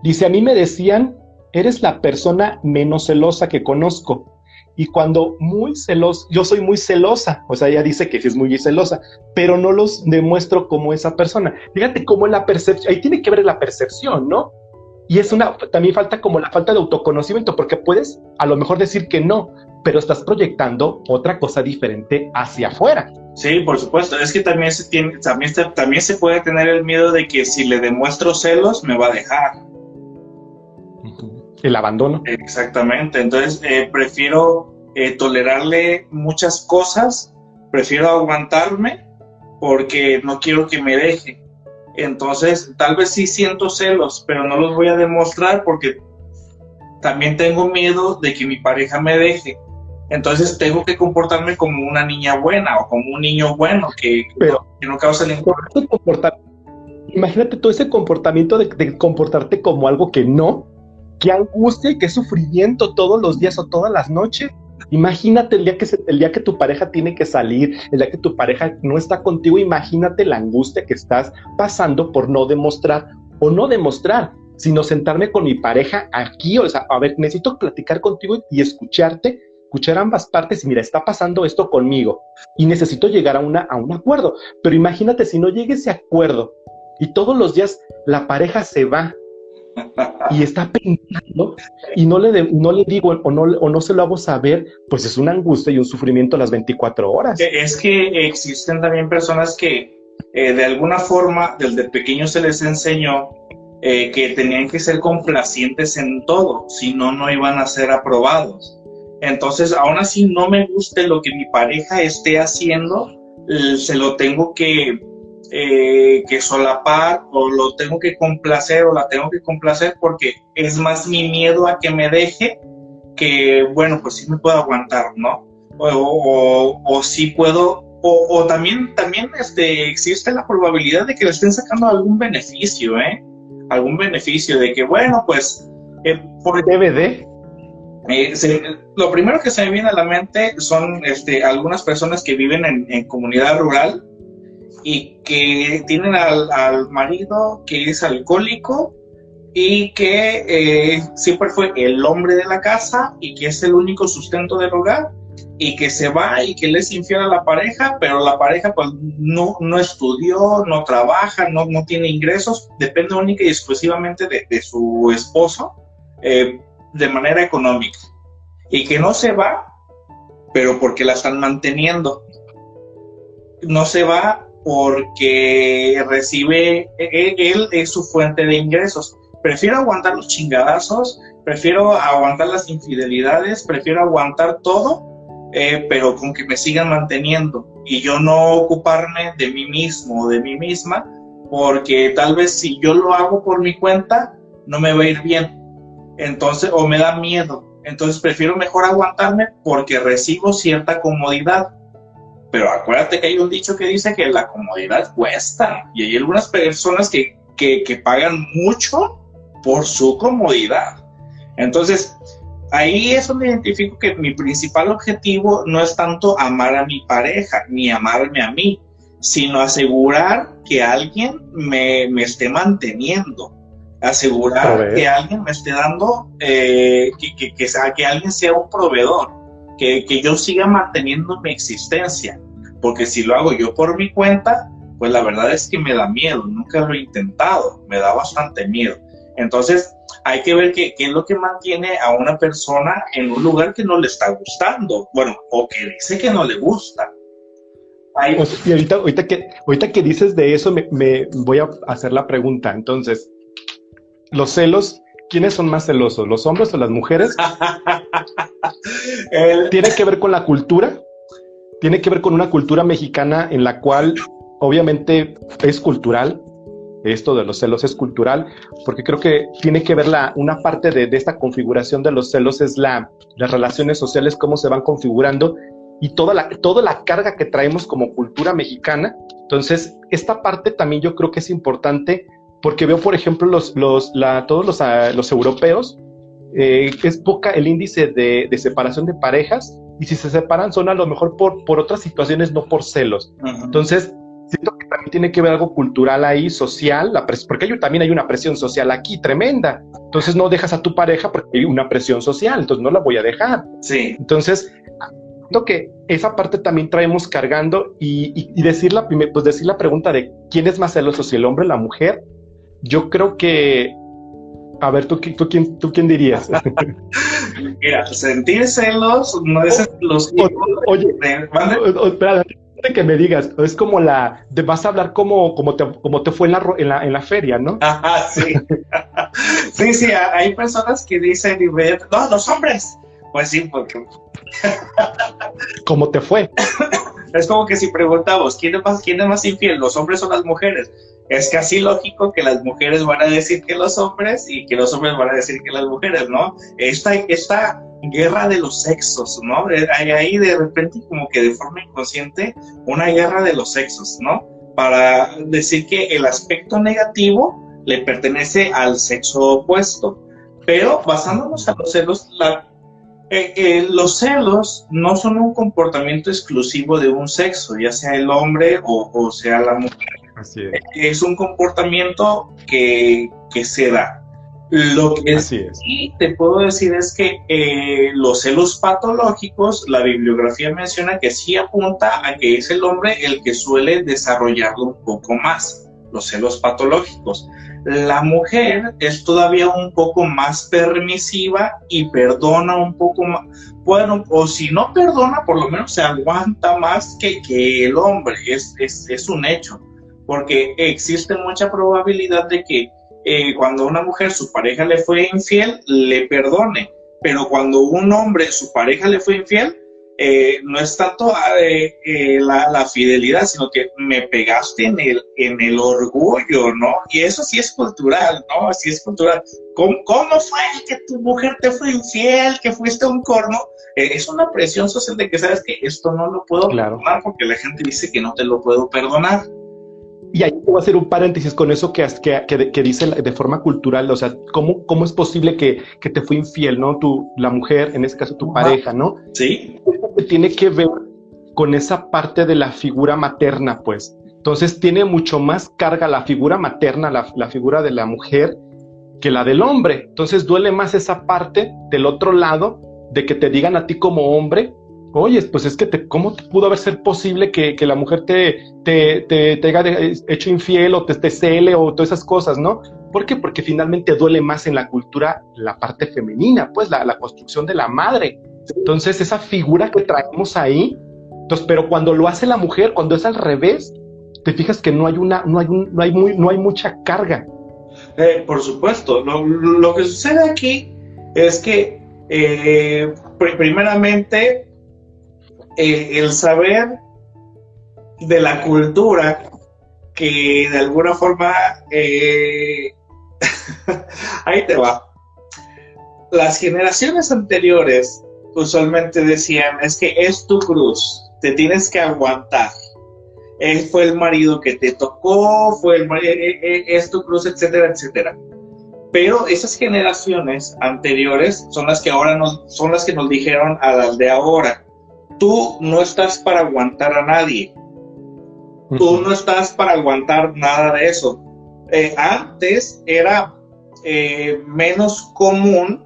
Speaker 1: dice, a mí me decían, eres la persona menos celosa que conozco y cuando muy celoso, yo soy muy celosa, o sea, ella dice que sí es muy celosa, pero no los demuestro como esa persona. Fíjate cómo la percepción, ahí tiene que ver la percepción, ¿no? Y es una, también falta como la falta de autoconocimiento, porque puedes a lo mejor decir que no, pero estás proyectando otra cosa diferente hacia afuera.
Speaker 2: Sí, por supuesto. Es que también se tiene, también también se puede tener el miedo de que si le demuestro celos me va a dejar.
Speaker 1: El abandono.
Speaker 2: Exactamente. Entonces, eh, prefiero eh, tolerarle muchas cosas, prefiero aguantarme porque no quiero que me deje. Entonces, tal vez sí siento celos, pero no los voy a demostrar porque también tengo miedo de que mi pareja me deje. Entonces tengo que comportarme como una niña buena o como un niño bueno que, que no causa el
Speaker 1: Imagínate todo ese comportamiento de, comportarte como algo que no, qué angustia y qué sufrimiento todos los días o todas las noches. Imagínate el día, que el día que tu pareja tiene que salir, el día que tu pareja no está contigo, imagínate la angustia que estás pasando por no demostrar o no demostrar, sino sentarme con mi pareja aquí, o sea, a ver, necesito platicar contigo y escucharte, escuchar ambas partes y mira, está pasando esto conmigo y necesito llegar a, una, a un acuerdo. Pero imagínate si no llegue ese acuerdo y todos los días la pareja se va y está pensando y no le, no le digo o no, o no se lo hago saber, pues es una angustia y un sufrimiento las 24 horas.
Speaker 2: Es que existen también personas que eh, de alguna forma desde pequeño se les enseñó eh, que tenían que ser complacientes en todo, si no, no iban a ser aprobados. Entonces, aún así no me guste lo que mi pareja esté haciendo, se lo tengo que eh, que solapar o lo tengo que complacer o la tengo que complacer porque es más mi miedo a que me deje que, bueno, pues sí me puedo aguantar, ¿no? O, o, sí puedo, o, también, también este, existe la probabilidad de que le estén sacando algún beneficio, ¿eh? Algún beneficio de que, bueno, pues...
Speaker 1: Eh, por DVD.
Speaker 2: Eh, lo primero que se me viene a la mente son este, algunas personas que viven en, en comunidad rural y que tienen al, marido que es alcohólico y que eh, siempre fue el hombre de la casa y que es el único sustento del hogar y que se va y que le es infiel a la pareja, pero la pareja pues no, no estudió, no trabaja, no, no tiene ingresos, depende única y exclusivamente de, su esposo eh, de manera económica y que no se va, pero porque la están manteniendo. No se va porque recibe, e, e, él es su fuente de ingresos. Prefiero aguantar los chingadazos, prefiero aguantar las infidelidades, prefiero aguantar todo, eh, pero con que me sigan manteniendo y yo no ocuparme de mí mismo o de mí misma, porque tal vez si yo lo hago por mi cuenta, no me va a ir bien. Entonces, o me da miedo. Entonces prefiero mejor aguantarme porque recibo cierta comodidad pero acuérdate que hay un dicho que dice que la comodidad cuesta y hay algunas personas que, pagan mucho por su comodidad. Entonces, ahí es donde identifico que mi principal objetivo no es tanto amar a mi pareja ni amarme a mí, sino asegurar que alguien me, esté manteniendo, asegurar que alguien me esté dando, eh, que, que, sea, que alguien sea un proveedor que, yo siga manteniendo mi existencia, porque si lo hago yo por mi cuenta, pues la verdad es que me da miedo, nunca lo he intentado, me da bastante miedo. Entonces, hay que ver qué, es lo que mantiene a una persona en un lugar que no le está gustando, bueno, o que dice que no le gusta.
Speaker 1: y ahorita, ahorita, que, ahorita que dices de eso, me, me voy a hacer la pregunta. Entonces, los celos ¿quiénes son más celosos, los hombres o las mujeres? ¿Tiene que ver con la cultura? Tiene que ver con una cultura mexicana en la cual obviamente es cultural, esto de los celos es cultural, porque creo que tiene que ver la, una parte de, esta configuración de los celos es la, las relaciones sociales, cómo se van configurando y toda la, toda la carga que traemos como cultura mexicana. Entonces, esta parte también yo creo que es importante porque veo, por ejemplo, los, los, la, todos los, ah, los europeos, eh, es poca el índice de, de, separación de parejas, y si se separan son a lo mejor por, por otras situaciones, no por celos. Entonces, siento que también tiene que ver algo cultural ahí, social, la porque hay, también hay una presión social aquí tremenda. Entonces, no dejas a tu pareja porque hay una presión social, entonces no la voy a dejar.
Speaker 2: Sí.
Speaker 1: Entonces, siento que esa parte también traemos cargando y, y, y decir, la, pues decir la pregunta de quién es más celoso, si el hombre o la mujer, yo creo que, a ver, ¿tú, tú, quién, tú quién dirías?
Speaker 2: Mira, sentir celos no es los...
Speaker 1: oye, espera, que me digas, es como la, de, vas a hablar como, como, te, como te fue en la, en la, en la feria, ¿no?
Speaker 2: Ajá, sí. sí, sí, hay personas que dicen, no, los hombres. Pues sí, porque...
Speaker 1: ¿Cómo te fue?
Speaker 2: es como que si preguntamos, ¿quién es, más, ¿quién es más infiel, los hombres o las mujeres? Es casi lógico que las mujeres van a decir que los hombres y que los hombres van a decir que las mujeres, ¿no? Esta, esta guerra de los sexos, ¿no? Hay ahí de repente como que de forma inconsciente una guerra de los sexos, ¿no? Para decir que el aspecto negativo le pertenece al sexo opuesto. Pero basándonos a los celos, eh, eh, los celos no son un comportamiento exclusivo de un sexo, ya sea el hombre o sea la mujer Así es. es. un comportamiento que, que se da. Lo que sí te puedo decir es que eh, los celos patológicos, la bibliografía menciona que sí apunta a que es el hombre el que suele desarrollarlo un poco más, los celos patológicos. La mujer es todavía un poco más permisiva y perdona un poco más. Bueno, o si no perdona, por lo menos se aguanta más que, que el hombre, es, es, es un hecho, porque existe mucha probabilidad de que eh, cuando una mujer, su pareja le fue infiel, le perdone. Pero cuando un hombre, su pareja le fue infiel, eh, no es tanto eh, la, fidelidad, sino que me pegaste en el, en el orgullo, ¿no? Y eso sí es cultural, ¿no? Así es cultural. ¿Cómo, fue que tu mujer te fue infiel, que fuiste un corno? es una presión social de que sabes que esto no lo puedo perdonar porque la gente dice que no te lo puedo perdonar.
Speaker 1: Y ahí voy a hacer un paréntesis con eso que, que, que, dice de forma cultural, o sea, ¿cómo, cómo es posible que, que, te fue infiel, ¿no? Tu, la mujer, en este caso tu pareja, ¿no?
Speaker 2: Sí.
Speaker 1: Tiene que ver con esa parte de la figura materna, pues. Entonces tiene mucho más carga la figura materna, la, la figura de la mujer, que la del hombre. Entonces duele más esa parte del otro lado de que te digan a ti como hombre, Oye, pues es que te, ¿cómo pudo haber ser posible que, la mujer te, te, te, haya hecho infiel o te, te cele o todas esas cosas, ¿no? ¿Por qué? Porque finalmente duele más en la cultura la parte femenina, pues la, construcción de la madre. Entonces, esa figura que traemos ahí, entonces, pero cuando lo hace la mujer, cuando es al revés, te fijas que no hay una, no hay no hay muy, no hay mucha carga.
Speaker 2: Eh, por supuesto, lo, que sucede aquí es que eh, primeramente el saber de la cultura que de alguna forma eh, ahí te va. Las generaciones anteriores usualmente decían es que es tu cruz, te tienes que aguantar. Él fue el marido que te tocó, fue el marido, eh, eh, es tu cruz, etcétera, etcétera. Pero esas generaciones anteriores son las que ahora nos, son las que nos dijeron a las de ahora tú no estás para aguantar a nadie. Tú no estás para aguantar nada de eso. Eh, antes era eh, menos común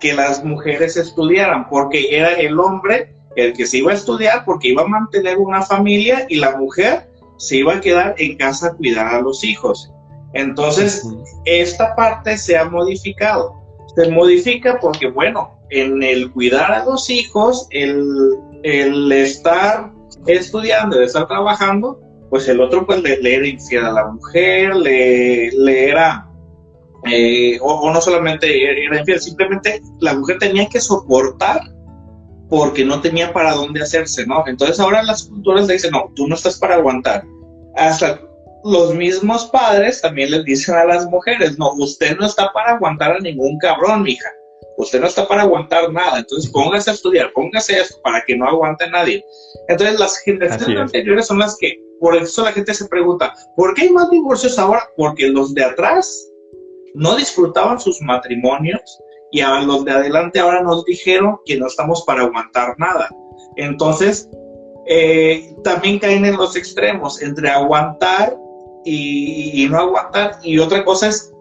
Speaker 2: que las mujeres estudiaran, porque era el hombre el que se iba a estudiar porque iba a mantener una familia y la mujer se iba a quedar en casa a cuidar a los hijos. Entonces, esta parte se ha modificado. Se modifica porque, bueno, en el cuidar a los hijos, el el estar estudiando, el estar trabajando, pues el otro pues le, era infiel a la mujer, le, era, eh, o, no solamente era infiel, simplemente la mujer tenía que soportar porque no tenía para dónde hacerse, ¿no? Entonces ahora las culturas le dicen, no, tú no estás para aguantar. Hasta los mismos padres también les dicen a las mujeres, no, usted no está para aguantar a ningún cabrón, mija usted no está para aguantar nada, entonces póngase a estudiar, póngase esto para que no aguante nadie. Entonces las generaciones anteriores son las que, por eso la gente se pregunta, ¿por qué hay más divorcios ahora? Porque los de atrás no disfrutaban sus matrimonios y a los de adelante ahora nos dijeron que no estamos para aguantar nada. Entonces, eh, también caen en los extremos entre aguantar y, y no aguantar. Y otra cosa es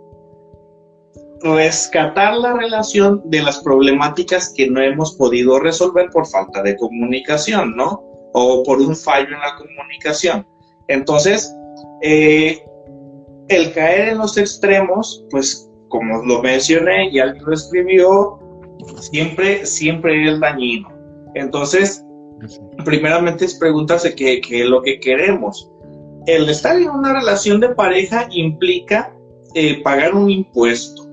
Speaker 2: rescatar la relación de las problemáticas que no hemos podido resolver por falta de comunicación, ¿no? O por un fallo en la comunicación. Entonces, eh, el caer en los extremos, pues como lo mencioné y alguien lo escribió, siempre, siempre es dañino. Entonces, primeramente es preguntarse qué, es lo que queremos. El estar en una relación de pareja implica eh, pagar un impuesto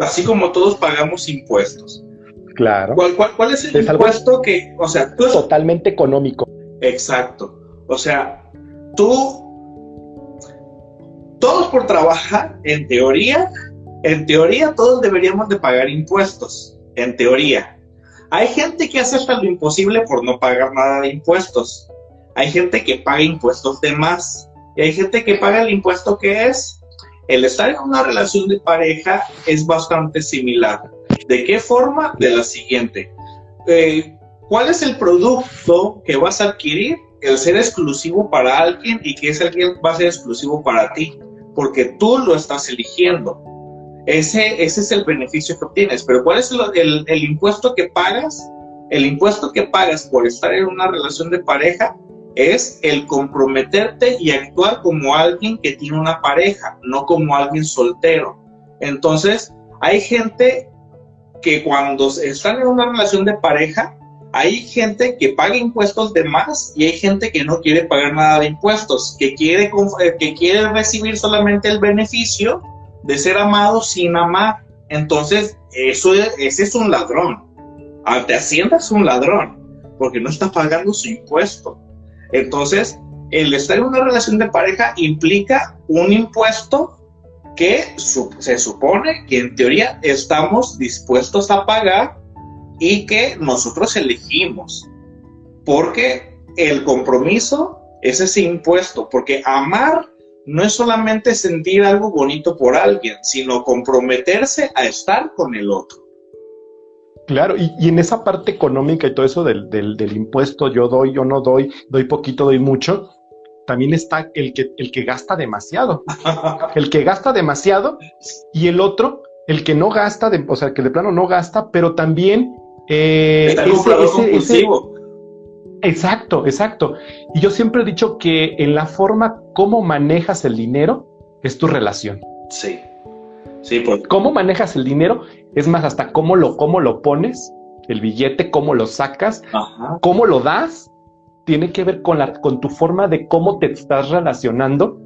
Speaker 2: así como todos pagamos impuestos.
Speaker 1: Claro.
Speaker 2: ¿Cuál, es el impuesto que, o sea,
Speaker 1: tú... Totalmente económico.
Speaker 2: Exacto. O sea, tú... Todos por trabajar, en teoría, en teoría todos deberíamos de pagar impuestos, en teoría. Hay gente que hace hasta lo imposible por no pagar nada de impuestos. Hay gente que paga impuestos de más. Y hay gente que paga el impuesto que es el estar en una relación de pareja es bastante similar. ¿De qué forma? De la siguiente. Eh, ¿Cuál es el producto que vas a adquirir el ser exclusivo para alguien y que ese alguien va a ser exclusivo para ti, porque tú lo estás eligiendo. Ese, es el beneficio que obtienes. Pero ¿cuál es el impuesto que pagas? El impuesto que pagas por estar en una relación de pareja es el comprometerte y actuar como alguien que tiene una pareja, no como alguien soltero. Entonces, hay gente que cuando están en una relación de pareja, hay gente que paga impuestos de más y hay gente que no quiere pagar nada de impuestos, que quiere, eh, que quiere recibir solamente el beneficio de ser amado sin amar. Entonces, eso, ese es un ladrón. Ante Hacienda es un ladrón, porque no está pagando su impuesto. Entonces, el estar en una relación de pareja implica un impuesto que se supone que en teoría estamos dispuestos a pagar y que nosotros elegimos. Porque el compromiso es ese impuesto, porque amar no es solamente sentir algo bonito por alguien, sino comprometerse a estar con el otro.
Speaker 1: Claro, y, en esa parte económica y todo eso del, del, impuesto, yo doy, yo no doy, doy poquito, doy mucho, también está el que, el que gasta demasiado. el que gasta demasiado y el otro, el que no gasta, de, o sea, que de plano no gasta, pero también...
Speaker 2: Eh, ese, ese,
Speaker 1: exacto, exacto. Y yo siempre he dicho que en la forma como manejas el dinero es tu relación.
Speaker 2: Sí. Sí, pues.
Speaker 1: ¿Cómo manejas el dinero? Es más, hasta cómo lo, cómo lo pones, el billete, cómo lo sacas, cómo lo das, tiene que ver con, la, con tu forma de cómo te estás relacionando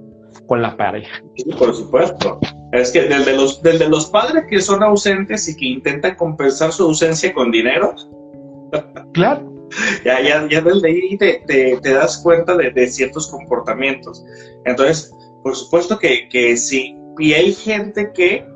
Speaker 1: con la pareja.
Speaker 2: Sí, por supuesto. Es que desde los, desde los padres que son ausentes y que intentan compensar su ausencia con dinero.
Speaker 1: Claro.
Speaker 2: ya, ya, ya desde ahí te, te, das cuenta de, de, ciertos comportamientos. Entonces, por supuesto que, que sí. Y hay gente que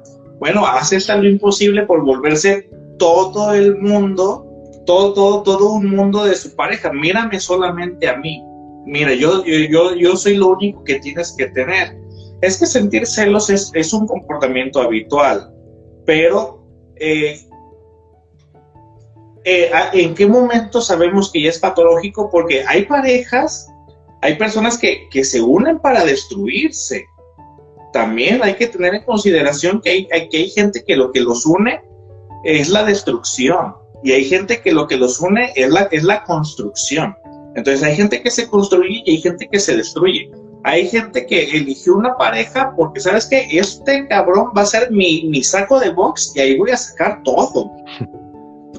Speaker 2: bueno, hace hasta lo imposible por volverse todo el mundo, todo, todo, un mundo de su pareja. Mírame solamente a mí. Mira, yo, yo, yo soy lo único que tienes que tener. Es que sentir celos es, un comportamiento habitual, pero eh, eh, ¿en qué momento sabemos que ya es patológico? Porque hay parejas, hay personas que, que se unen para destruirse también hay que tener en consideración que hay, que hay gente que lo que los une es la destrucción y hay gente que lo que los une es la, es la construcción. Entonces hay gente que se construye y hay gente que se destruye. Hay gente que eligió una pareja porque sabes que este cabrón va a ser mi, mi saco de box y ahí voy a sacar todo.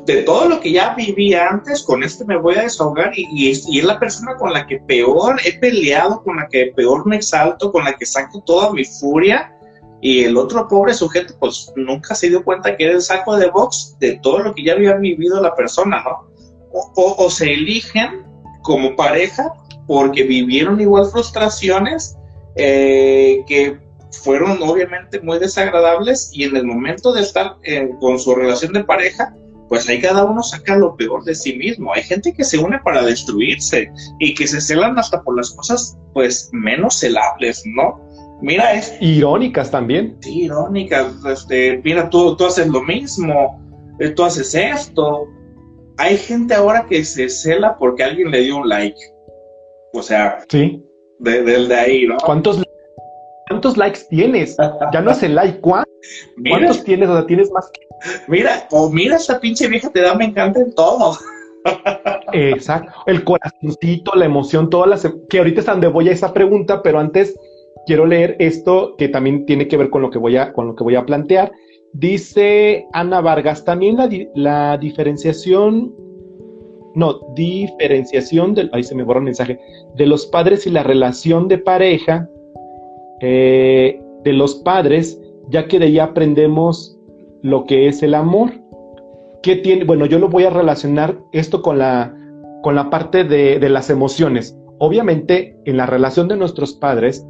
Speaker 2: de todo lo que ya viví antes, con este me voy a desahogar y, es, la persona con la que peor he peleado, con la que peor me exalto, con la que saco toda mi furia. Y el otro pobre sujeto, pues nunca se dio cuenta que era el saco de box de todo lo que ya había vivido la persona, ¿no? O, se eligen como pareja porque vivieron igual frustraciones eh, que fueron obviamente muy desagradables y en el momento de estar eh, con su relación de pareja, pues ahí cada uno saca lo peor de sí mismo. Hay gente que se une para destruirse y que se celan hasta por las cosas pues menos celables, ¿no? Mira, es...
Speaker 1: Irónicas también.
Speaker 2: Sí, irónicas. Este, mira, tú, tú haces lo mismo, eh, tú haces esto. Hay gente ahora que se cela porque alguien le dio un like. O sea,
Speaker 1: sí.
Speaker 2: Del de, ahí, ¿no?
Speaker 1: ¿Cuántos, ¿Cuántos likes tienes? Ya no es el like, ¿cuántos tienes? O sea, tienes más
Speaker 2: Mira, o mira, esta pinche vieja te da, me encanta en todo.
Speaker 1: Exacto. El corazoncito, la emoción, todas las. Que ahorita es donde voy a esa pregunta, pero antes quiero leer esto que también tiene que ver con lo que voy a, con lo que voy a plantear. Dice Ana Vargas, también la, la diferenciación, no, diferenciación del, ahí se me borra el mensaje, de los padres y la relación de pareja eh, de los padres, ya que de ahí aprendemos lo que es el amor. ¿Qué tiene? Bueno, yo lo voy a relacionar esto con la, con la parte de, de las emociones. Obviamente, en la relación de nuestros padres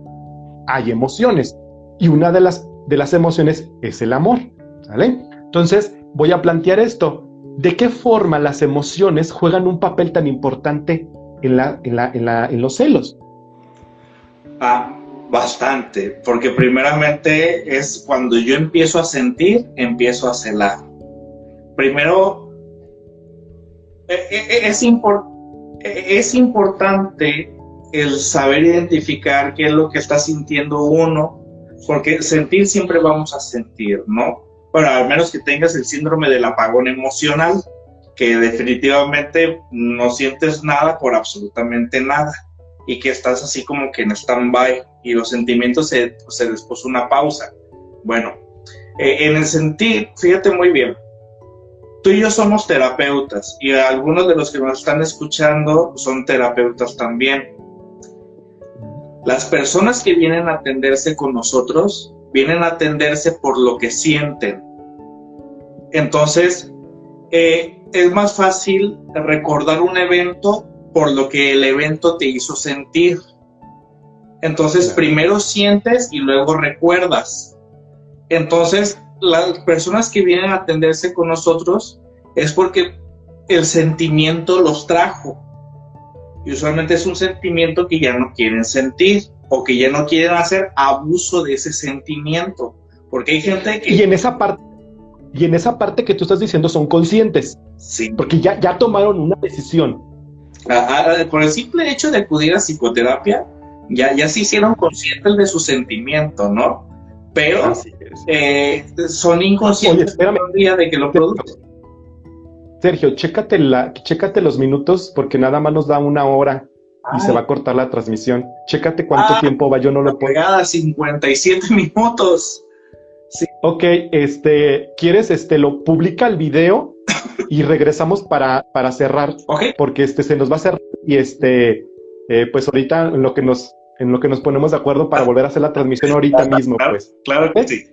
Speaker 1: hay emociones y una de las, de las emociones es el amor. Entonces, voy a plantear esto. ¿De qué forma las emociones juegan un papel tan importante en, la, en, la, en, en los celos?
Speaker 2: Ah, Bastante, porque primeramente es cuando yo empiezo a sentir, empiezo a celar. Primero, e, e, es, e, es importante el saber identificar qué es lo que está sintiendo uno, porque sentir siempre vamos a sentir, ¿no? Bueno, al menos que tengas el síndrome del apagón emocional, que definitivamente no sientes nada por absolutamente nada y que estás así como que en stand-by y los sentimientos se, se les puso una pausa. Bueno, eh, en el sentir, fíjate muy bien, tú y yo somos terapeutas y algunos de los que nos están escuchando son terapeutas también. Las personas que vienen a atenderse con nosotros vienen a atenderse por lo que sienten. Entonces, eh, es más fácil recordar un evento por lo que el evento te hizo sentir. Entonces, primero sientes y luego recuerdas. Entonces, las personas que vienen a atenderse con nosotros es porque el sentimiento los trajo. Y usualmente es un sentimiento que ya no quieren sentir o que ya no quieren hacer abuso de ese sentimiento. Porque hay gente que...
Speaker 1: Y en esa parte, y en esa parte que tú estás diciendo son conscientes.
Speaker 2: Sí.
Speaker 1: Porque ya, ya tomaron una decisión.
Speaker 2: Por el simple hecho de acudir a psicoterapia, ya, ya se hicieron conscientes de su sentimiento, ¿no? Pero eh, son inconscientes
Speaker 1: Oye,
Speaker 2: de que lo producen.
Speaker 1: Sergio, chécate, la, chécate los minutos porque nada más nos da una hora y se
Speaker 2: Ay.
Speaker 1: va a cortar la transmisión. Chécate cuánto
Speaker 2: Ah,
Speaker 1: tiempo va, yo no lo puedo.
Speaker 2: Pegada 57 minutos.
Speaker 1: Ok, este, ¿quieres, este, lo publica el video y regresamos para, para cerrar? Porque este se nos va a cerrar y este, eh, pues ahorita en lo que nos, en lo que nos ponemos de acuerdo para volver a hacer la transmisión ahorita mismo, pues.
Speaker 2: claro que sí.